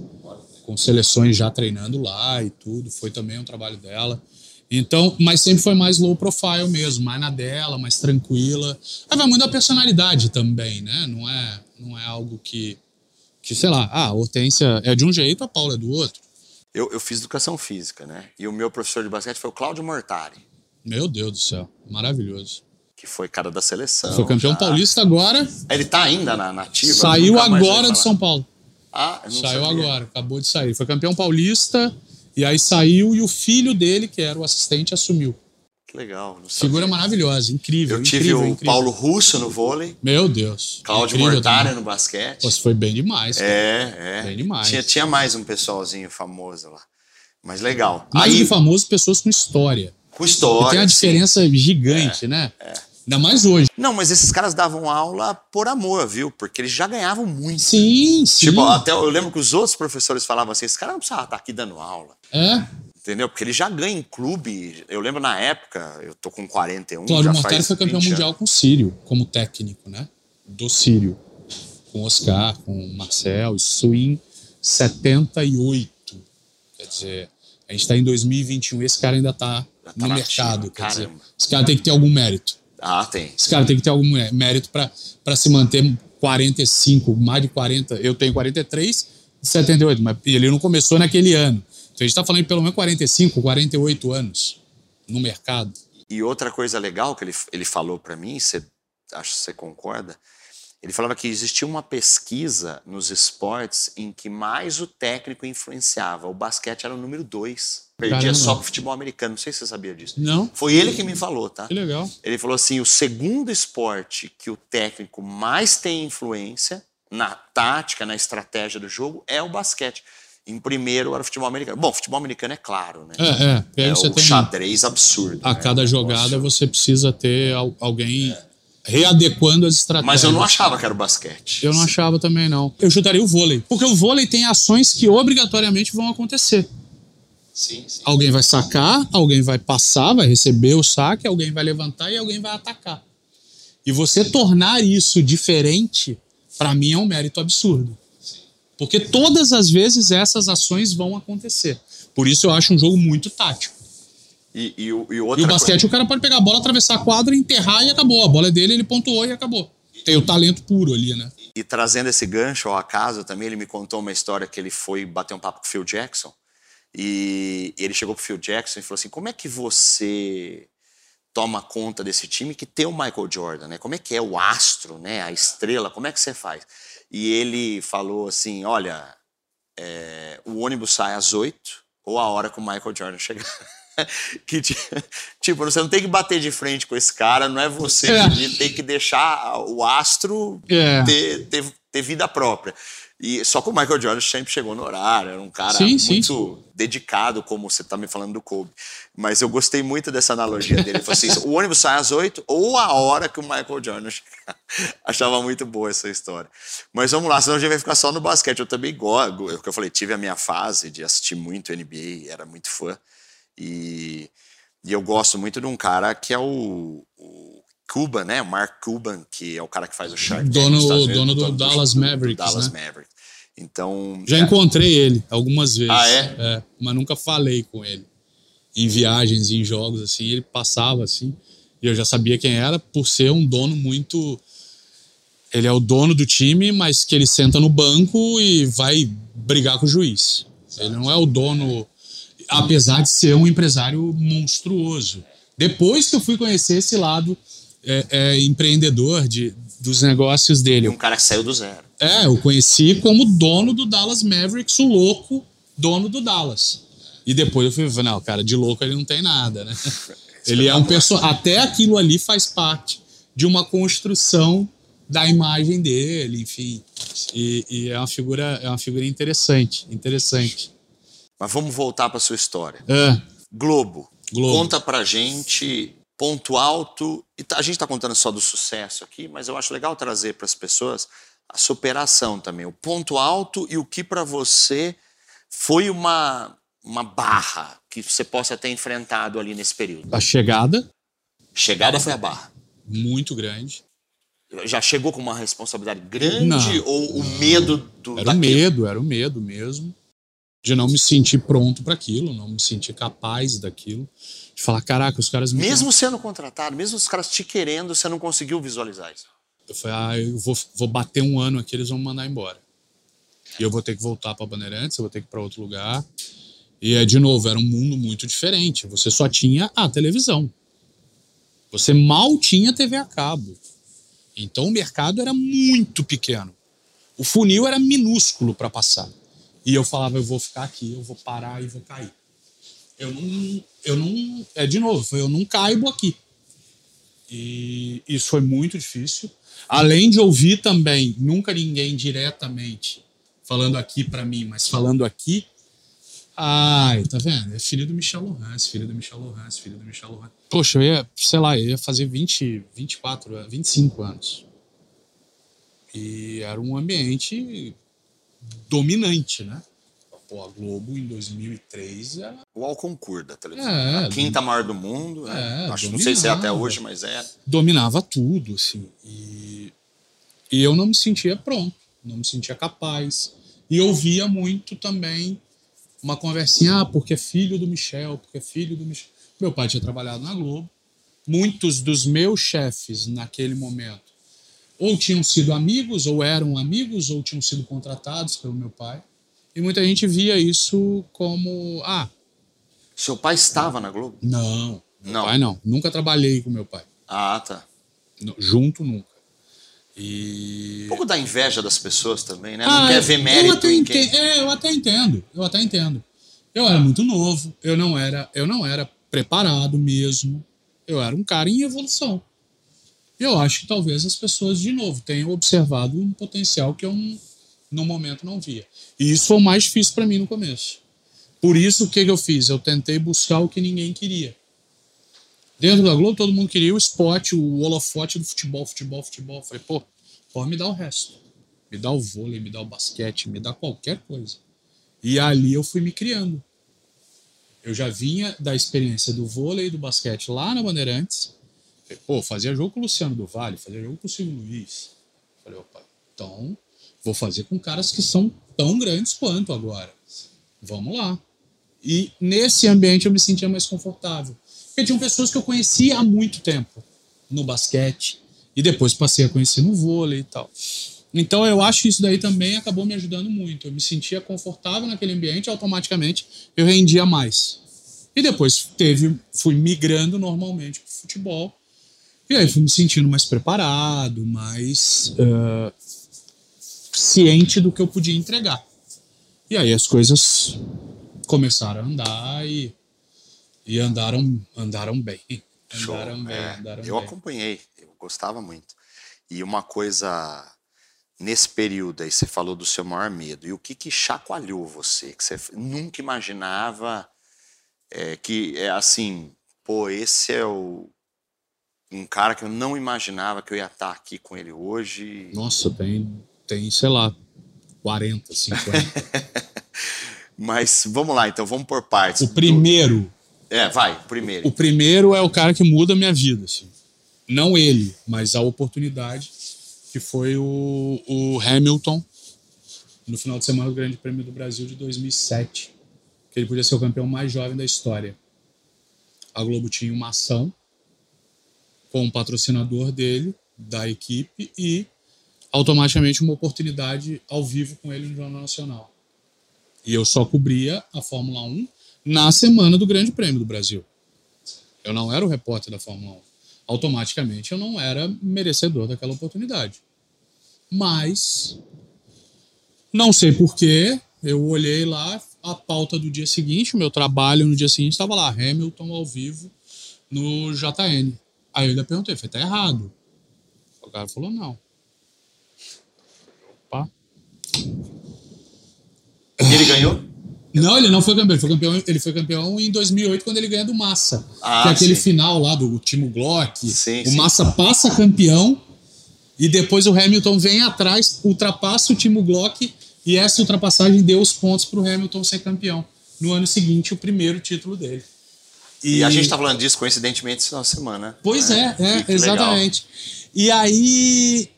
com seleções já treinando lá e tudo. Foi também um trabalho dela. Então, mas sempre foi mais low profile mesmo, mais na dela, mais tranquila. Aí vai muito da personalidade também, né? Não é, não é algo que, que, sei lá, ah, a Hortência é de um jeito, a Paula é do outro. Eu, eu fiz educação física, né? E o meu professor de basquete foi o Cláudio Mortari, Meu Deus do céu, maravilhoso. que foi cara da seleção. Foi campeão já. paulista agora, Ele tá ainda na nativa? saiu mais ouvi agora do. São Paulo. Ah, eu não Saiu sabia. agora, acabou de sair. Foi campeão paulista, e aí saiu e o filho dele, que era o assistente, assumiu. Que legal. Figura maravilhosa, incrível. Eu tive incrível, o incrível. Paulo Russo no vôlei, Meu Deus. Cláudio também. no basquete. Foi bem demais. cara. É, é. Bem demais. Tinha, tinha mais um pessoalzinho famoso lá. Mas legal. Mais Aí, que famoso, pessoas com história. com história. tem uma sim. diferença gigante, né? Ainda mais hoje. Não, mas esses caras davam aula por amor, viu? Porque eles já ganhavam muito. Sim, sim. Tipo, até eu lembro que os outros professores falavam assim: esse cara não precisava estar aqui dando aula. É, Entendeu? Porque ele já ganha em clube. Eu lembro na época, eu tô com 41. Cláudio faz foi campeão 20 mundial anos. com o Sírio, como técnico, né? Do Sírio. Com o Oscar, com o Marcel, isso em 78. Quer dizer, a gente tá em 2021 e esse cara ainda tá tá no mercado. Quer dizer, caramba. esse cara tem que ter algum mérito. Ah, tem. Esse cara tem que ter algum mé- mérito para se manter 45, mais de 40. Eu tenho 43 e 78, mas ele não começou naquele ano. Então a gente está falando de pelo menos 45, 48 anos no mercado. E outra coisa legal que ele, ele falou para mim, você, acho que você concorda, ele falava que existia uma pesquisa nos esportes em que mais o técnico influenciava. O basquete era o número dois. Perdia Caramba. só pro futebol americano. Não sei se você sabia disso. Não? Foi ele que me falou, tá? Que legal. Ele falou assim: o segundo esporte que o técnico mais tem influência na tática, na estratégia do jogo é o basquete. Em primeiro era o futebol americano. Bom, futebol americano é claro, né? É, é. É o tem. xadrez absurdo. A né? cada jogada você precisa ter al- alguém readequando as estratégias. Mas eu não achava que era o basquete. Eu não achava também, não. Eu chutaria o vôlei. Porque o vôlei tem ações que obrigatoriamente vão acontecer. Sim, sim. Alguém vai sacar, alguém vai passar, vai receber o saque, alguém vai levantar e alguém vai atacar. E você tornar isso diferente, pra mim é um mérito absurdo. Porque todas as vezes essas ações vão acontecer. Por isso eu acho um jogo muito tático. E, e, o- e E o basquete, o cara pode pegar a bola, atravessar a quadra, enterrar e acabou. A bola é dele, ele pontuou e acabou. Tem o talento puro ali, né? coisa- e trazendo esse gancho ao acaso também, ele me contou uma história que ele foi bater um papo com o Phil Jackson. E ele chegou pro Phil Jackson e falou assim: como é que você toma conta desse time que tem o Michael Jordan, né? Como é que é o astro, né? A estrela, como é que você faz? E ele falou assim: olha, é, o ônibus sai às oito ou a hora que o Michael Jordan chegar. que, ti- tipo, você não tem que bater de frente com esse cara, não é você É. tem que deixar o astro É. ter, ter, ter vida própria. E só que o Michael Jordan sempre chegou no horário, era um cara Sim, sim. muito dedicado, como você tá me falando do Kobe. Mas eu gostei muito dessa analogia dele. Ele falou assim: o ônibus sai às oito ou a hora que o Michael Jordan chegar. Achava muito boa essa história. Mas vamos lá, senão a gente vai ficar só no basquete. Eu também gosto, é o que eu falei, tive a minha fase de assistir muito NBA, era muito fã. E, e eu gosto muito de um cara que é o, o Cuban, né? O Mark Cuban, que é o cara que faz o Shark Tank Dono- Unidos, dono do Dallas Mavericks, Dallas né? Mavericks. Então, Já é, encontrei ele algumas vezes. Ah, é? Mas nunca falei com ele. Em viagens, em jogos, assim, ele passava assim. E eu já sabia quem era por ser um dono muito. Ele é o dono do time, mas que ele senta no banco e vai brigar com o juiz. Ele não é o dono, apesar de ser um empresário monstruoso. Depois que eu fui conhecer esse lado é, é, empreendedor de, dos negócios dele. Um cara que saiu do zero. É, eu conheci como dono do Dallas Mavericks, o louco dono do Dallas. E depois eu fui, não, cara, de louco ele não tem nada, né? Ele é um personagem. Até aquilo ali faz parte de uma construção da imagem dele, enfim. E, e, é uma figura, é uma figura interessante, interessante. Mas vamos voltar para sua história. É. Globo. Globo. Conta pra gente ponto alto. E tá, a gente está contando só do sucesso aqui, mas eu acho legal trazer para as pessoas a superação também, o ponto alto e o que para você foi uma uma barra que você possa ter enfrentado ali nesse período. A chegada. Chegada foi a barra. Muito grande. Já chegou com uma responsabilidade grande Não. ou o medo do Era o medo, era o medo mesmo de não me sentir pronto para aquilo, não me sentir capaz daquilo, de falar, caraca, os caras me Mesmo sendo contratado, mesmo os caras te querendo, você não conseguiu visualizar isso. Eu falei, ah, eu vou, vou bater um ano aqui, eles vão me mandar embora. E eu vou ter que voltar para Bandeirantes, eu vou ter que ir para outro lugar. E é de novo, era um mundo muito diferente. Você só tinha a televisão. Você mal tinha TV a cabo. Então o mercado era muito pequeno. O funil era minúsculo para passar. E eu falava, eu vou ficar aqui, eu vou parar e vou cair. Eu não, eu não, é de novo, eu não caibo aqui. E isso foi muito difícil. Além de ouvir também, nunca ninguém diretamente falando aqui para mim, mas falando aqui. Ai, tá vendo? É filho do Michel Lohans, filho do Michel Lohans, filho do Michel Lohans. Poxa, eu ia, sei lá, eu ia fazer 20, 24, 25 anos. E era um ambiente dominante, né? Pô, a Globo em 2003 era. O Alconcur da televisão. É, a quinta maior do mundo. É, Acho, não sei se é até hoje, mas é. dominava tudo, assim. E, e eu não me sentia pronto, não me sentia capaz. E ouvia muito também uma conversinha, ah, porque é filho do Michel, porque é filho do Michel. Meu pai tinha trabalhado na Globo. Muitos dos meus chefes naquele momento ou tinham sido amigos, ou eram amigos, ou tinham sido contratados pelo meu pai. E muita gente via isso como, ah, Seu pai estava na Globo? não, Não. pai não. Nunca trabalhei com meu pai. Ah, tá. Junto nunca. E Um pouco da inveja das pessoas também, né? Ah, não quer eu- ver eu mérito até em quem. ente- É, eu até entendo. Eu até entendo. Eu era muito novo, eu não era, eu não era preparado mesmo. Eu era um cara em evolução. Eu acho que talvez as pessoas de novo tenham observado um potencial que eu no momento não via. E isso foi o mais difícil para mim no começo. Por isso o que, que eu fiz? Eu tentei buscar o que ninguém queria. Dentro da Globo, todo mundo queria o spot, o holofote do futebol, futebol, futebol. Eu falei, pô, pode me dar o resto. Me dá o vôlei, me dá o basquete, me dá qualquer coisa. E ali eu fui me criando. Eu já vinha da experiência do vôlei e do basquete lá na Bandeirantes. Pô, fazia jogo com o Luciano do Vale, fazia jogo com o Silvio Luiz. Falei, opa, então vou fazer com caras que são tão grandes quanto agora. Vamos lá. E nesse ambiente eu me sentia mais confortável. Porque tinham pessoas que eu conhecia há muito tempo no basquete. E depois passei a conhecer no vôlei e tal. Então eu acho que isso daí também acabou me ajudando muito. Eu me sentia confortável naquele ambiente, automaticamente eu rendia mais. E depois teve, fui migrando normalmente para futebol. E aí fui me sentindo mais preparado, mais eh, ciente do que eu podia entregar. E aí as coisas começaram a andar e, e andaram, andaram bem. Show. Andaram bem, É, andaram eu bem. acompanhei, eu gostava muito. E uma coisa nesse período aí, você falou do seu maior medo. E o que que chacoalhou você? Que você nunca imaginava é, que é assim, pô, esse é o um cara que eu não imaginava que eu ia estar aqui com ele hoje. Nossa, tem, tem, sei lá, 40, 50. Mas vamos lá, então, vamos por partes. o primeiro, É, vai, o primeiro. o primeiro é o cara que muda a minha vida, assim. Não ele, mas a oportunidade, que foi o, o Hamilton, no final de semana do Grande Prêmio do Brasil de 2007, que ele podia ser o campeão mais jovem da história. A Globo tinha uma ação com o patrocinador dele, da equipe, e automaticamente uma oportunidade ao vivo com ele no Jornal Nacional. E eu só cobria a Fórmula 1 na semana do Grande Prêmio do Brasil. Eu não era o repórter da Fórmula 1. Automaticamente eu não era merecedor daquela oportunidade. Mas, não sei porquê, eu olhei lá a pauta do dia seguinte, o meu trabalho no dia seguinte estava lá, Hamilton ao vivo no JN. Aí eu ainda perguntei, falei, tá errado. O cara falou, não. Opa. E ele ganhou? Não, ele não foi campeão. Ele foi campeão, ele foi campeão em 2008, quando ele ganha do Massa. Ah, que é aquele sim. final lá do Timo Glock. Sim, o sim. Massa passa campeão e depois o Hamilton vem atrás, ultrapassa o Timo Glock e essa ultrapassagem deu os pontos para o Hamilton ser campeão. No ano seguinte, o primeiro título dele. E, a gente tá falando disso, coincidentemente, de semana. Pois né? é, é, Que legal. exatamente. E aí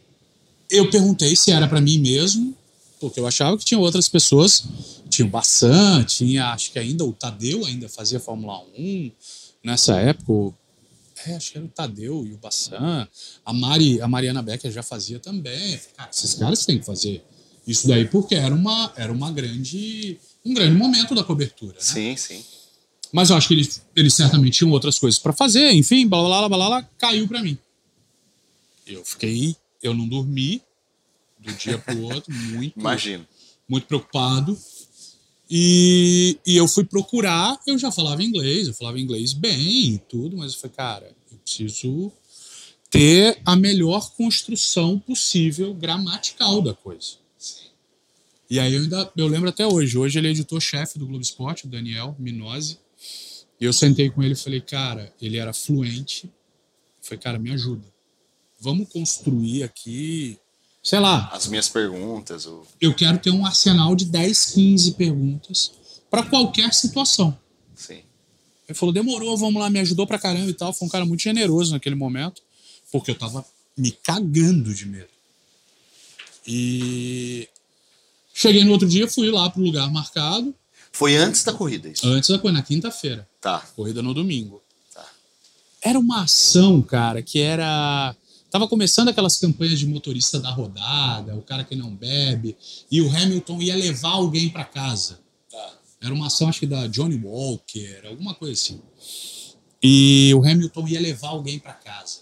eu perguntei se era pra mim mesmo, porque eu achava que tinha outras pessoas. Tinha o Bassan, tinha, acho que ainda o Tadeu ainda fazia Fórmula 1 nessa época. É, acho que era o Tadeu e o Bassan. A, Mari, a Mariana Becker já fazia também. Cara, esses caras têm que fazer isso daí porque era uma, era uma grande, um grande momento da cobertura. Né? Sim, sim. Mas eu acho que eles, eles certamente tinham outras coisas pra fazer, enfim, blá blá blá blá blá, caiu pra mim. Eu fiquei, eu não dormi do dia pro outro, muito, Imagino. muito preocupado. E, e eu fui procurar, eu já falava inglês, eu falava inglês bem e tudo, mas eu falei, cara, eu preciso ter a melhor construção possível gramatical da coisa. E aí eu ainda eu lembro até hoje. Hoje ele é editor-chefe do Globo Esporte, o Daniel Minozzi. E eu sentei com ele e falei, cara, ele era fluente. Eu falei, cara, me ajuda. Vamos construir aqui, sei lá, As minhas perguntas, o... eu quero ter um arsenal de 10, 15 perguntas para qualquer situação. Sim. Ele falou, demorou, vamos lá, me ajudou pra caramba e tal. Foi um cara muito generoso naquele momento, porque eu tava me cagando de medo. E cheguei no outro dia, fui lá pro lugar marcado, Foi antes da corrida isso. antes da coisa, na quinta-feira, Tá. corrida no domingo. Tá. Era uma ação, cara, que era. Tava começando aquelas campanhas de motorista da rodada, o cara que não bebe, e o Hamilton ia levar alguém pra casa. Era uma ação, acho que da Johnny Walker, alguma coisa assim. E o Hamilton ia levar alguém pra casa.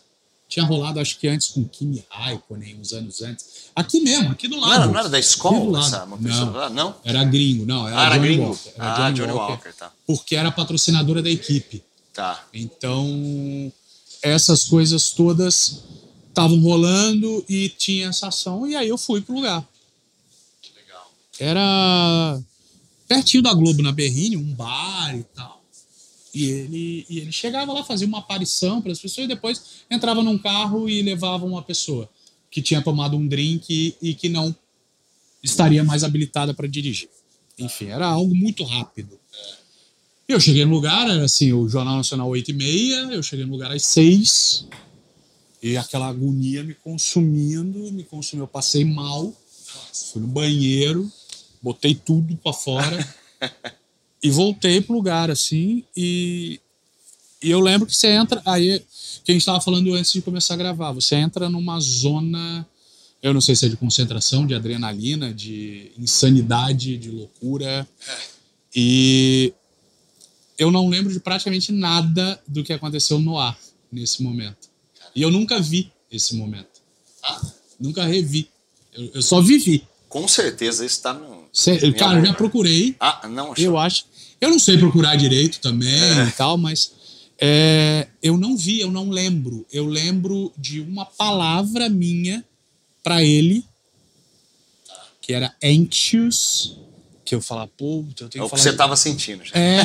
Tinha rolado, acho que antes com Kimi Raikkonen, uns anos antes. Aqui mesmo, aqui do Não lado. era, não era da escola essa? Não. Não. não? Era gringo, não, era, Ah, era Johnny gringo? Walker. Era Ah, Johnny Walker, tá. Porque era patrocinadora da equipe. Tá. Então, essas coisas todas estavam rolando e tinha essa ação, e aí eu fui pro lugar. Que legal. Era pertinho da Globo, na Berrine, um bar e tal. E ele, e ele chegava lá, fazia uma aparição para as pessoas e depois entrava num carro e levava uma pessoa que tinha tomado um drink e, e que não estaria mais habilitada para dirigir. Enfim, era algo muito rápido. Eu cheguei no lugar, era assim, o Jornal Nacional 8 e meia, eu cheguei no lugar às 6 e aquela agonia me consumindo, me consumiu. Eu passei mal, fui no banheiro, botei tudo para fora e voltei pro lugar, assim, e, e eu lembro que você entra, aí, que a gente tava falando antes de começar a gravar, você entra numa zona, eu não sei se é de concentração, de adrenalina, de insanidade, de loucura, e eu não lembro de praticamente nada do que aconteceu no ar nesse momento. E eu nunca vi esse momento. Nunca revi. Eu, eu só vivi. Com certeza isso tá no. Cê- cara, eu já procurei. Ah, não, achou. Eu acho. Eu não sei procurar direito também e tal, mas é, eu não vi, eu não lembro. Eu lembro de uma palavra minha pra ele, que era anxious, que eu falava, pô, eu tenho É o que que falar. você tava sentindo já. É,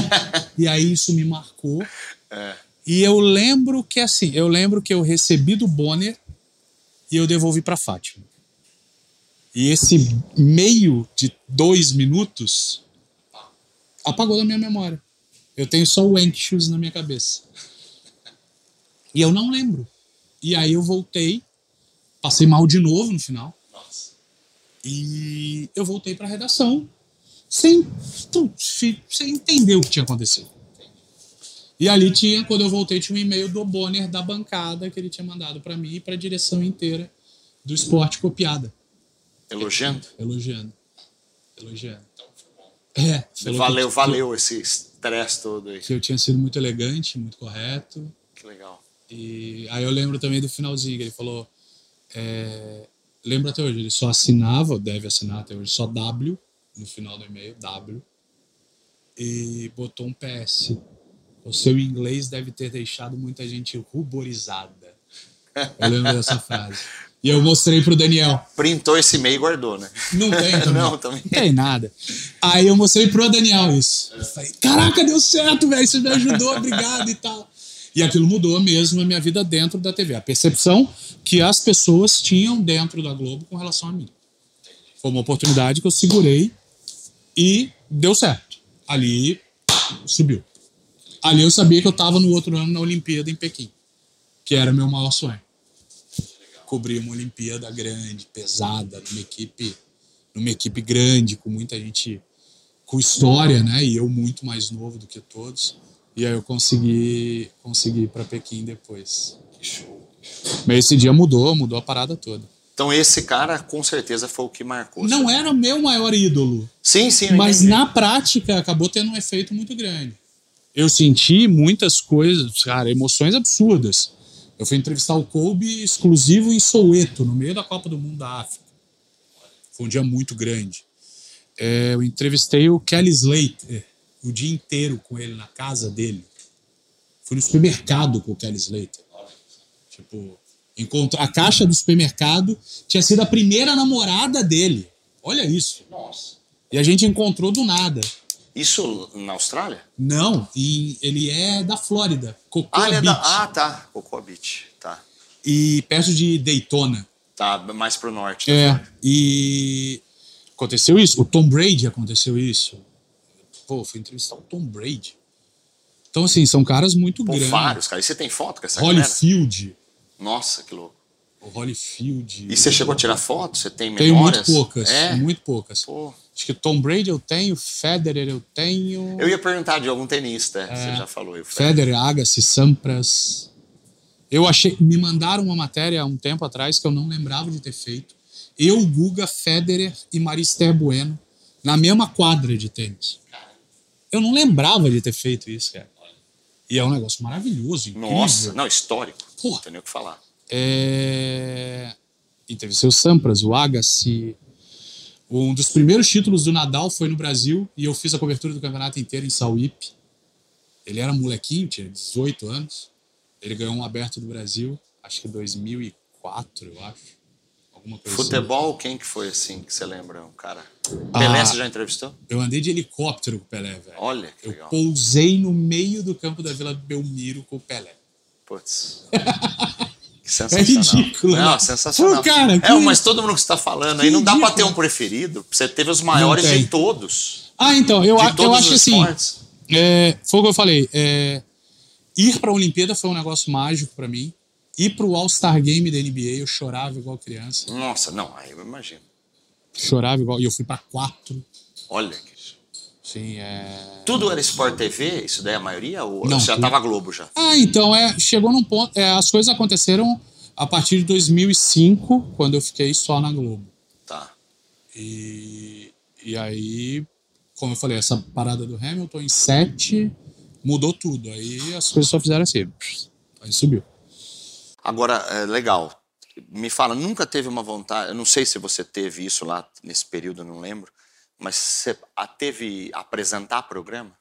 e aí isso me marcou. É. E eu lembro que assim, eu lembro que eu recebi do Bonner e eu devolvi pra Fátima. E esse meio de dois minutos apagou da minha memória. Eu tenho só o anxious na minha cabeça. E eu não lembro. E aí eu voltei, passei mal de novo no final. Nossa. E eu voltei pra redação sem, sem entender o que tinha acontecido. E ali tinha, quando eu voltei, tinha um e-mail do Bonner da bancada que ele tinha mandado para mim e para a direção inteira do esporte copiada. Elogiando? Elogiando. Elogiando. É. falou Valeu, que- valeu esse estresse todo aí. Que eu tinha sido muito elegante, muito correto. Que legal. E aí eu lembro também do finalzinho, que ele falou. É, lembro até hoje, ele só assinava, deve assinar até hoje, só W no final do e-mail, W. E botou um PS. O seu inglês deve ter deixado muita gente ruborizada. Eu lembro dessa frase. E eu mostrei pro Daniel. Printou esse e-mail e guardou, né? Não tem também. Não, também. Não tem nada. Aí eu mostrei pro Daniel isso. Eu falei, caraca, deu certo, velho. Você me ajudou, obrigado e tal. E aquilo mudou mesmo a minha vida dentro da TV. A percepção que as pessoas tinham dentro da Globo com relação a mim. Foi uma oportunidade que eu segurei e deu certo. Ali subiu. Ali eu sabia que eu estava no outro ano na Olimpíada em Pequim, que era meu maior sonho. Cobrir uma Olimpíada grande, pesada, numa equipe, numa equipe grande, com muita gente com história, né? E eu muito mais novo do que todos. E aí eu consegui, consegui ir para Pequim depois. Mas esse dia mudou, mudou a parada toda. Então esse cara com certeza foi o que marcou. Não sua- era meu maior ídolo, Sim, sim. mas entendi. na prática acabou tendo um efeito muito grande. Eu senti muitas coisas, cara, emoções absurdas. Eu fui entrevistar o Kobe exclusivo em Soweto, no meio da Copa do Mundo da África. Foi um dia muito grande. É, eu entrevistei o Kelly Slater o dia inteiro com ele na casa dele. Fui no supermercado com o Kelly Slater. Tipo, encontrou a caixa do supermercado tinha sido a primeira namorada dele. Olha isso. Nossa. E a gente encontrou do nada. Isso na Austrália? Não, e ele é da Flórida, Cocoa Ah, ele é Beach, da... ah, tá. Cocoa Beach. Tá. e perto de Daytona. Tá, mais pro norte. É, e aconteceu isso. O Tom Brady aconteceu isso. Pô, fui entrevistar o Tom Brady. Então, assim, são caras muito Pô, grandes. vários, cara. E você tem foto com essa galera? Holyfield. Nossa, que louco. Holyfield. E você chegou a tirar foto? Você tem Tenho muito memórias? poucas. É? Muito poucas. Pô, Acho que Tom Brady eu tenho, Federer eu tenho. eu ia perguntar de algum tenista. É. Você já falou. Eu Federer, Agassi, Sampras. Eu achei. Me mandaram uma matéria há um tempo atrás que eu não lembrava de ter feito. Eu, Guga, Federer e Marister Bueno na mesma quadra de tênis. Eu não lembrava de ter feito isso, cara. E é um negócio maravilhoso, incrível. Nossa, não, histórico. Porra. Não tem nem o que falar. É... E teve Sampras, o Agassi. Um dos primeiros títulos do Nadal foi no Brasil e eu fiz a cobertura do campeonato inteiro em Sauípe. Ele era molequinho, tinha 18 anos. Ele ganhou um aberto do Brasil, acho que 2004, eu acho. Alguma coisa assim. Futebol, quem que foi assim que você lembra? Um cara. Pelé, Ah. você já entrevistou? Eu andei de helicóptero com o Pelé, velho. Olha, que Eu legal. pousei no meio do campo da Vila Belmiro com o Pelé. Putz. Sensacional. ridículo, Não, né? sensacional. Pô, cara, que- É, mas todo mundo que você tá falando aí, que não dá pra ter um preferido. Você teve os maiores de todos. Ah, então, eu, a- eu acho assim. É, foi o que eu falei. é, ir pra Olimpíada foi um negócio mágico pra mim. Ir pro All-Star Game da NBA, eu chorava igual criança. Nossa, não, aí eu imagino. Chorava igual. E eu fui pra quatro. Olha que. Sim, é. Tudo era Sport TV? Isso daí a maioria? Ou Não, já tudo. tava Globo já? Ah, então, é, chegou num ponto. é, as coisas aconteceram a partir de 2005, quando eu fiquei só na Globo. Tá. E, e aí, como eu falei, essa parada do Hamilton em sete mudou tudo. Aí as coisas só fizeram assim. Aí subiu. Agora, é legal. Me fala, nunca teve uma vontade. Eu não sei se você teve isso lá nesse período, não lembro. Mas você teve apresentar programa?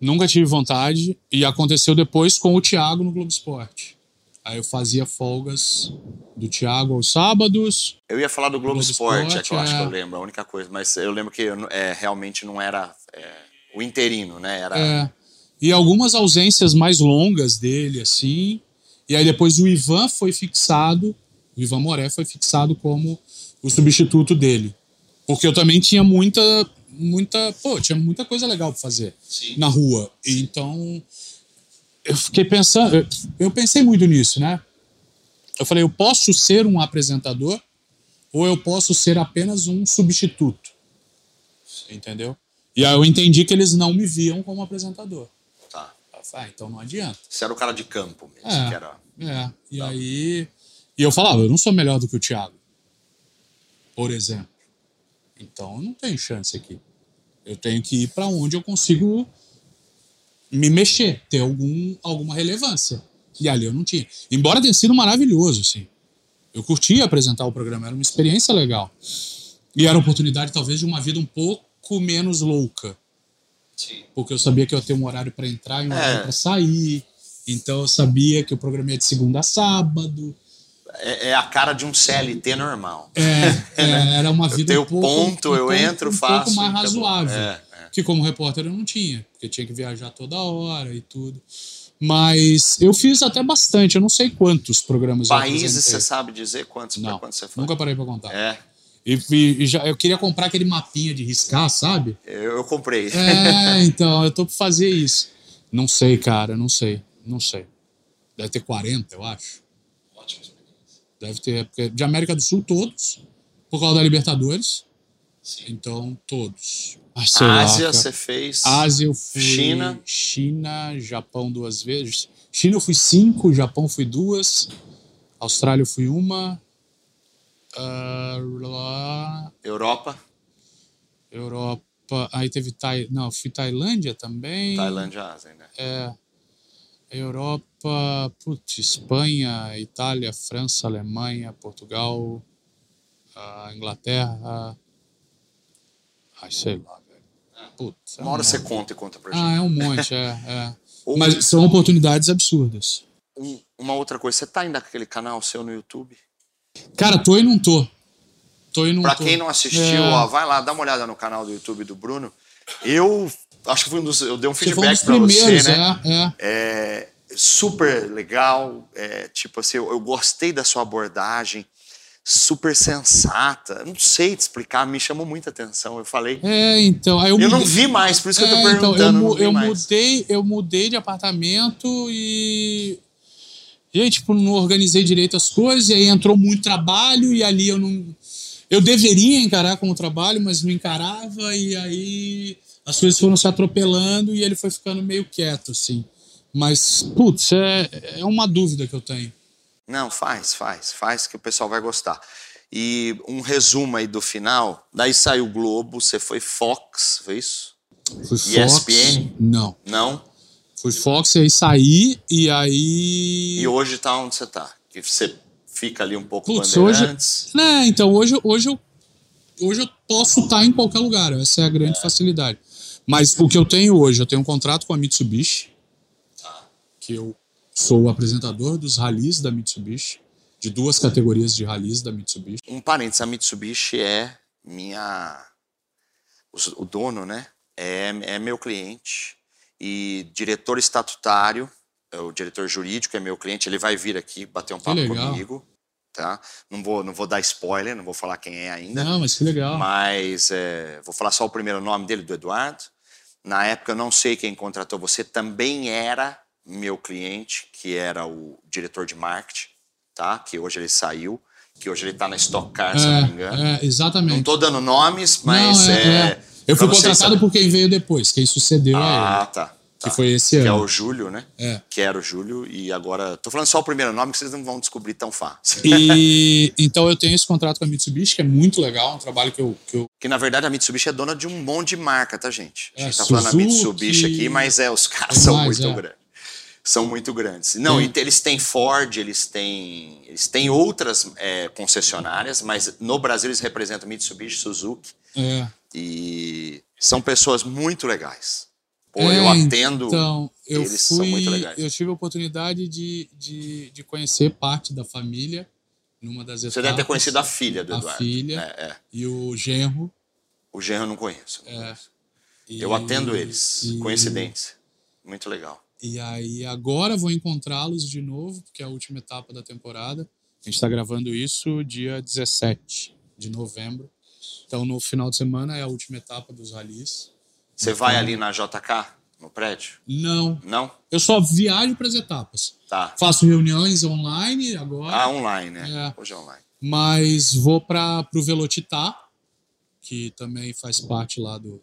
Nunca tive vontade e aconteceu depois com o Thiago no Globo Esporte. Aí eu fazia folgas do Thiago aos sábados. Eu ia falar do Globo, Globo Esporte, é Esporte, que eu acho é. que eu lembro, a única coisa. Mas eu lembro que eu é, realmente não era é, o interino, né? Era. É, e algumas ausências mais longas dele, assim. E aí depois o Ivan foi fixado, o Ivan Moré foi fixado como o substituto dele. Porque eu também tinha muita, muita, pô, tinha muita coisa legal pra fazer na rua. Então, eu fiquei pensando, eu- eu pensei muito nisso, né? Eu falei, eu posso ser um apresentador ou eu posso ser apenas um substituto. Entendeu? E aí eu entendi que eles não me viam como apresentador. Tá. Ah, então não adianta. Você era o cara de campo mesmo, É. era. É, e aí. E eu falava, eu não sou melhor do que o Thiago. Por exemplo. Então eu não tenho chance aqui. Eu tenho que ir para onde eu consigo me mexer, ter algum, alguma relevância. E ali eu não tinha. Embora tenha sido maravilhoso, assim. Eu curtia apresentar o programa, era uma experiência legal. E era a oportunidade, talvez, de uma vida um pouco menos louca. Sim. Porque eu sabia que eu ia ter um horário para entrar e um horário É. para sair. Então eu sabia que o programa ia de segunda a sábado. É, é a cara de um CLT normal. É, é, era uma vida tenho um pouco, ponto, um eu pouco- entro, um faço, pouco mais acabou. razoável. É, é. Que como repórter eu não tinha, porque tinha que viajar toda hora e tudo. Mas eu fiz até bastante, eu não sei quantos programas eu Países, você sabe dizer quantos, Não, quantos você foi? nunca parei pra contar. É, E, e- e já, eu queria comprar aquele mapinha de riscar, sabe? eu, eu comprei. É, então, eu tô pra fazer isso. Não sei, cara, não sei, não sei. Deve ter 40, eu acho. Deve ter, porque de América do Sul, todos, por causa da Libertadores. Sim. Então, todos. Ah, Ásia, você fez. Ásia eu fui. China? China, Japão duas vezes. China eu fui cinco, Japão fui duas. Austrália eu fui uma. Ah, lá, Europa, Europa. Aí teve. Tai... Não, fui Tailândia também. Tailândia, Ásia, né? É. Europa, putz, Espanha, Itália, França, Alemanha, Portugal, ah, Inglaterra. Ai, sei lá, velho. Putz, é Uma hora você conta e conta pra gente. Ah, é um monte, é. é. Mas são oportunidades absurdas. Um- uma outra coisa, você tá ainda com aquele canal seu no YouTube? Cara, tô e não tô. Tô e não Pra tô. quem não assistiu, É. ó, vai lá, dá uma olhada no canal do YouTube do Bruno. Eu acho que foi um dos. Eu dei um Você foi um feedback pra você, né? é, é. É super legal. É, tipo assim, eu, eu gostei da sua abordagem. Super sensata. Não sei te explicar, me chamou muita atenção. Eu falei. É, então. Eu, Eu não mudei- vi mais, por isso que eu tô É, então, perguntando. eu, não vi eu mais. mudei, eu mudei de apartamento e. E aí, tipo, não organizei direito as coisas, e aí entrou muito trabalho, e ali eu não. Eu deveria encarar como trabalho, mas não encarava, e aí as coisas foram se atropelando e ele foi ficando meio quieto, assim. Mas, putz, é, é uma dúvida que eu tenho. Não, faz, faz, faz que o pessoal vai gostar. E um resumo aí do final. Daí saiu o Globo, você foi Fox, foi isso? Foi Fox. ESPN? Não. Não? Foi Fox, e aí saí, e aí. E hoje tá onde você tá? Que você fica ali um pouco Putz, hoje-. Né, então hoje, hoje, eu, hoje eu posso estar em qualquer lugar, essa é a grande facilidade. Mas o que eu tenho hoje, eu tenho um contrato com a Mitsubishi, que eu sou o apresentador dos ralis da Mitsubishi, de duas categorias de ralis da Mitsubishi. Um parênteses, a Mitsubishi é minha. O, dono, né? É, é meu cliente. E diretor estatutário, é o diretor jurídico é meu cliente, ele vai vir aqui bater um papo comigo. Tá? Não, vou, não vou dar spoiler, não vou falar quem é ainda. Não, mas que legal. Mas é, vou falar só o primeiro nome dele, do Eduardo. Na época eu não sei quem contratou você, também era meu cliente, que era o diretor de marketing, tá? Que hoje ele saiu, que hoje ele tá na Stock Car, se eu não me engano. É, é, exatamente. Não tô dando nomes, mas Não, é. é. Eu fui contratado por quem veio depois, quem sucedeu a Ah, tá. Que tá. foi esse Que é ano. o Júlio, né? É. Que era o Júlio, e agora. Tô falando só o primeiro nome, que vocês não vão descobrir tão fácil. E então eu tenho esse contrato com a Mitsubishi, que é muito legal, um trabalho que eu, que eu Que na verdade a Mitsubishi é dona de um monte de marca, tá, gente? A É, gente tá falando da Suzuki, Mitsubishi aqui, mas é, os caras tem são mais, muito é. grandes. São muito grandes. Não, e eles têm Ford, eles têm, eles têm outras é, concessionárias, mas no Brasil eles representam Mitsubishi, Suzuki é, e são pessoas muito legais. Pô, É, eu atendo, Então, eu eles fui, são muito legais. eu tive a oportunidade de, de, de conhecer parte da família numa das etapas. Você deve ter conhecido a filha do a Eduardo. filha. É, é. E o genro. O genro eu não conheço. não É. conheço. e- Eu atendo eles. e- Coincidência. Muito legal. E aí agora vou encontrá-los de novo, porque é a última etapa da temporada. A gente está gravando isso dia 17 de novembro. Então no final de semana é a última etapa dos ralis. Você Então- vai ali na JK, no prédio? Não, Não? eu só viajo para as etapas. Tá. Faço reuniões online agora. Ah, online, né? É. Hoje é online. Mas vou para o Velotitá, que também faz parte lá do,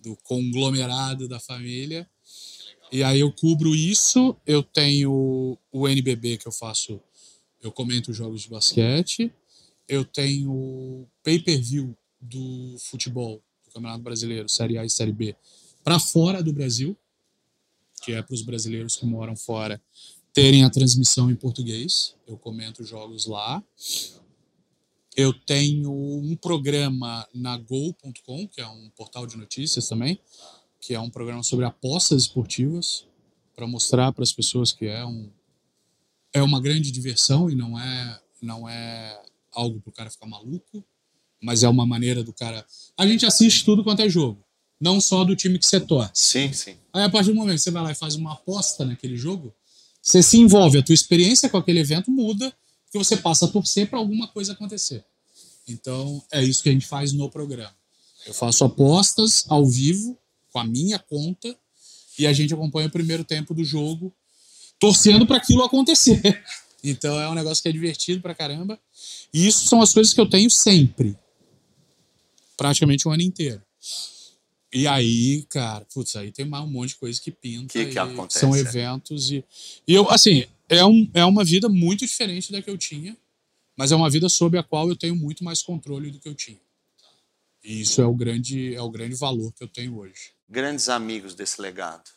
do conglomerado da família. E aí eu cubro isso, eu tenho o NBB que eu faço, eu comento jogos de basquete, eu tenho pay-per-view do futebol, do Campeonato Brasileiro, Série A e Série B, para fora do Brasil, que é para os brasileiros que moram fora terem a transmissão em português. Eu comento jogos lá. Eu tenho um programa na Go.com, que é um portal de notícias também, que é um programa sobre apostas esportivas, para mostrar para as pessoas que é um é uma grande diversão e não é não é algo para o cara ficar maluco, mas é uma maneira do cara. A gente assiste tudo quanto é jogo, não só do time que você torce. Sim, sim. Aí a partir do momento que você vai lá e faz uma aposta naquele jogo, você se envolve, a tua experiência com aquele evento muda, porque você passa a torcer para alguma coisa acontecer. Então, é isso que a gente faz no programa. Eu faço apostas ao vivo, com a minha conta, e a gente acompanha o primeiro tempo do jogo, torcendo para aquilo acontecer. Então, é um negócio que é divertido pra caramba. E isso são as coisas que eu tenho sempre. Praticamente o ano inteiro. E aí, cara, putz, aí tem um monte de coisa que pinta. Que que acontece, São é? eventos e. E eu, assim, é, um, é uma vida muito diferente da que eu tinha, mas é uma vida sobre a qual eu tenho muito mais controle do que eu tinha. E isso é o grande, é o grande valor que eu tenho hoje. Grandes amigos desse legado.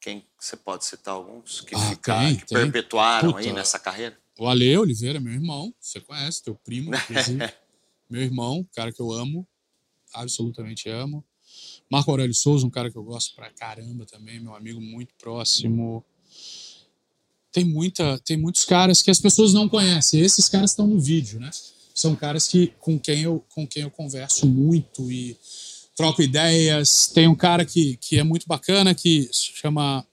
Quem você pode citar alguns que Ah, ficaram, tem, que tem. perpetuaram aí Puta. nessa carreira? O Ale Oliveira, meu irmão, você conhece, teu primo, inclusive. meu irmão, cara que eu amo, absolutamente amo. Marco Aurélio Souza, um cara que eu gosto pra caramba também, meu amigo muito próximo. Tem, muita, tem muitos caras que as pessoas não conhecem. Esses caras estão no vídeo, né? São caras que, com, quem eu, com quem eu converso muito e troco ideias. Tem um cara que, que é muito bacana, que se chama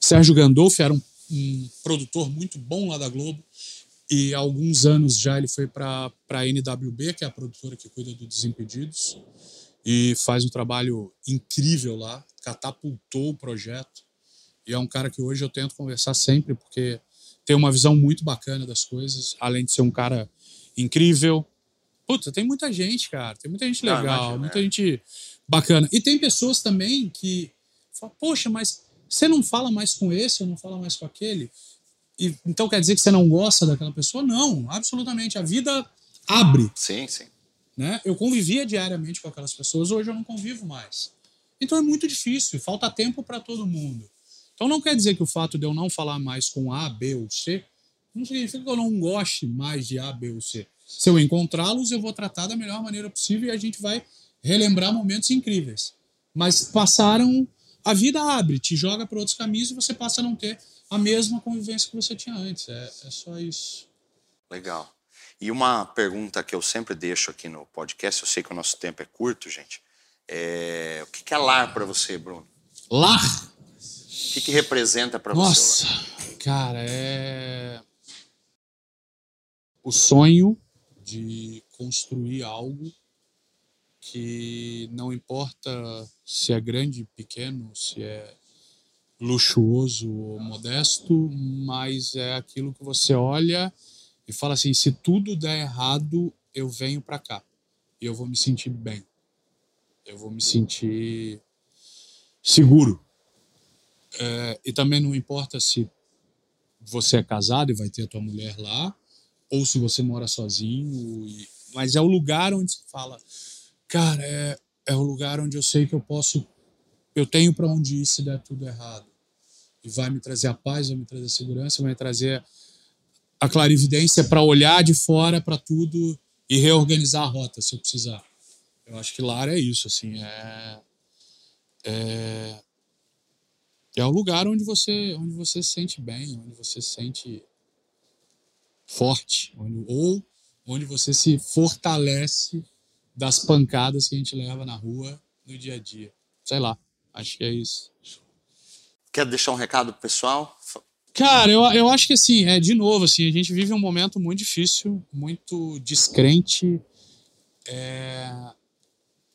Sérgio Gandolfo, era um, um produtor muito bom lá da Globo. E há alguns anos já ele foi para a NWB, que é a produtora que cuida do Desimpedidos, e faz um trabalho incrível lá, catapultou o projeto. E é um cara que hoje eu tento conversar sempre, porque tem uma visão muito bacana das coisas, além de ser um cara incrível. Puta, tem muita gente, cara, tem muita gente legal, imagino, muita é. gente bacana. E tem pessoas também que falam, poxa, mas você não fala mais com esse, ou não fala mais com aquele? E, então quer dizer que você não gosta daquela pessoa? Não, absolutamente. A vida abre, Sim, sim. né? Eu convivia diariamente com aquelas pessoas, hoje eu não convivo mais. Então é muito difícil, falta tempo para todo mundo. Então não quer dizer que o fato de eu não falar mais com A, B ou C não significa que eu não goste mais de A, B ou C. Se eu encontrá-los, eu vou tratar da melhor maneira possível e a gente vai relembrar momentos incríveis. Mas passaram, a vida abre, te joga para outros caminhos e você passa a não ter a mesma convivência que você tinha antes. É, é só isso. Legal. E uma pergunta que eu sempre deixo aqui no podcast, eu sei que o nosso tempo é curto, gente. É, o que é lar para você, Bruno? Lar! O que, que representa para você? Nossa, cara, é o sonho de construir algo que não importa se é grande, pequeno, se é luxuoso ou modesto, mas é aquilo que você olha e fala assim: se tudo der errado, eu venho para cá e eu vou me sentir bem, eu vou me sentir seguro. É, e também não importa se você é casado e vai ter a tua mulher lá, ou se você mora sozinho. e- mas é o lugar onde você fala, cara, é, é o lugar onde eu sei que eu posso, eu tenho para onde ir se der tudo errado. E vai me trazer a paz, vai me trazer a segurança, vai me trazer a clarividência para olhar de fora para tudo e reorganizar a rota se eu precisar. Eu acho que lar é isso, assim, é, é é o lugar onde você onde você se sente bem, onde você se sente forte, ou onde você se fortalece das pancadas que a gente leva na rua no dia a dia. Sei lá, acho que é isso. Quer deixar um recado pro pessoal? Cara, eu, eu acho que assim, é de novo, assim, a gente vive um momento muito difícil, muito descrente, é,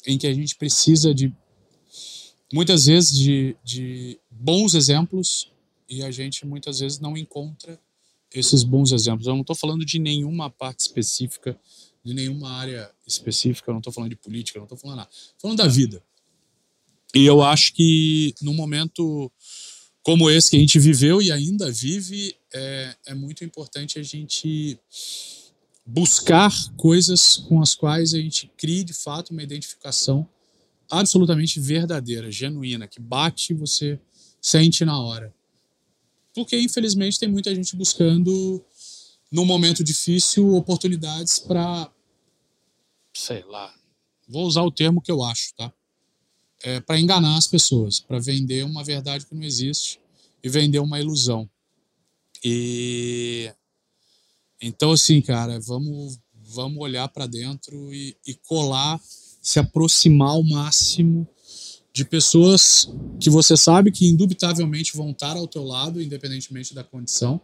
em que a gente precisa de muitas vezes de, de bons exemplos e a gente muitas vezes não encontra esses bons exemplos. Eu não estou falando de nenhuma parte específica, de nenhuma área específica, eu não estou falando de política, eu não estou falando nada. Tô falando da vida. E eu acho que num momento como esse que a gente viveu e ainda vive, é, é muito importante a gente buscar coisas com as quais a gente crie de fato uma identificação absolutamente verdadeira, genuína, que bate e você sente na hora. Porque infelizmente tem muita gente buscando num momento difícil oportunidades para sei lá, vou usar o termo que eu acho, tá? É, para enganar as pessoas, para vender uma verdade que não existe e vender uma ilusão. E então assim, cara, vamos vamos olhar para dentro e, e colar, se aproximar ao máximo de pessoas que você sabe que indubitavelmente vão estar ao teu lado, independentemente da condição,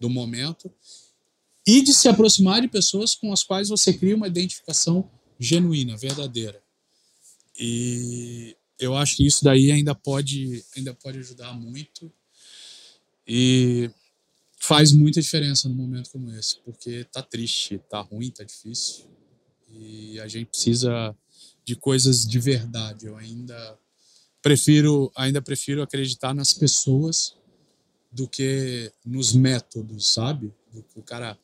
do momento, e de se aproximar de pessoas com as quais você cria uma identificação genuína, verdadeira. E eu acho que isso daí ainda pode, ainda pode ajudar muito e faz muita diferença num momento como esse, porque tá triste, tá ruim, tá difícil e a gente precisa de coisas de verdade. Eu ainda prefiro, ainda prefiro acreditar nas pessoas do que nos métodos, sabe? O cara,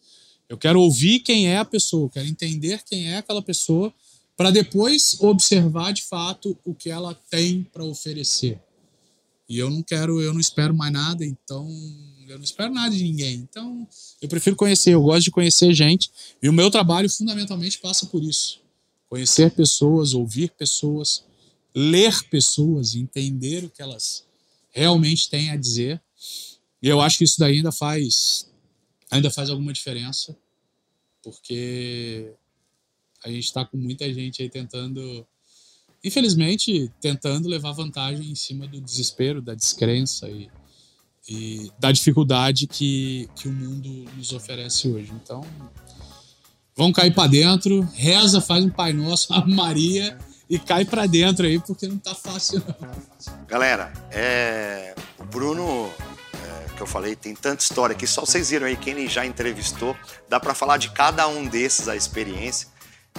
eu quero ouvir quem é a pessoa, quero entender quem é aquela pessoa para depois observar de fato o que ela tem para oferecer. E eu não quero, eu não espero mais nada, então eu não espero nada de ninguém. Então eu prefiro conhecer, eu gosto de conhecer gente e o meu trabalho fundamentalmente passa por isso. Conhecer pessoas, ouvir pessoas, ler pessoas, entender o que elas realmente têm a dizer. E eu acho que isso daí ainda faz ainda faz alguma diferença, porque a gente está com muita gente aí tentando, infelizmente, tentando levar vantagem em cima do desespero, da descrença e, e da dificuldade que, que o mundo nos oferece hoje. Então, vamos cair para dentro, reza, faz um Pai Nosso, a Maria e cai para dentro aí, porque não tá fácil não. Galera, é... o Bruno que eu falei, tem tanta história aqui, só vocês viram aí quem ele já entrevistou, dá para falar de cada um desses a experiência.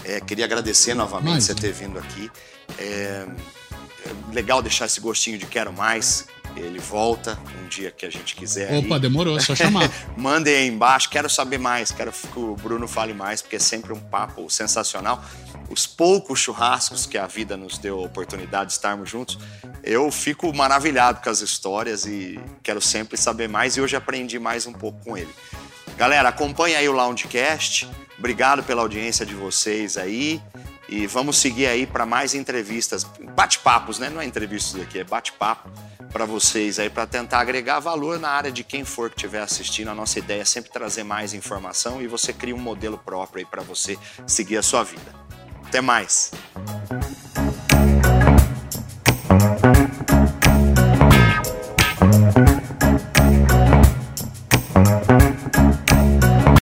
É, queria agradecer novamente Mas... você ter vindo aqui. É, é, legal deixar esse gostinho de quero mais. Ele volta um dia que a gente quiser. Opa, aí. demorou, só chamar. Mandem aí embaixo, quero saber mais, quero que o Bruno fale mais, porque é sempre um papo sensacional. Os poucos churrascos que a vida nos deu a oportunidade de estarmos juntos, eu fico maravilhado com as histórias e quero sempre saber mais e hoje aprendi mais um pouco com ele. Galera, acompanha aí o Loungecast. Obrigado pela audiência de vocês aí. E vamos seguir aí para mais entrevistas, bate-papos, né? Não é entrevistas aqui, é bate-papo para vocês aí para tentar agregar valor na área de quem for que estiver assistindo. A nossa ideia é sempre trazer mais informação e você cria um modelo próprio aí para você seguir a sua vida. Até mais.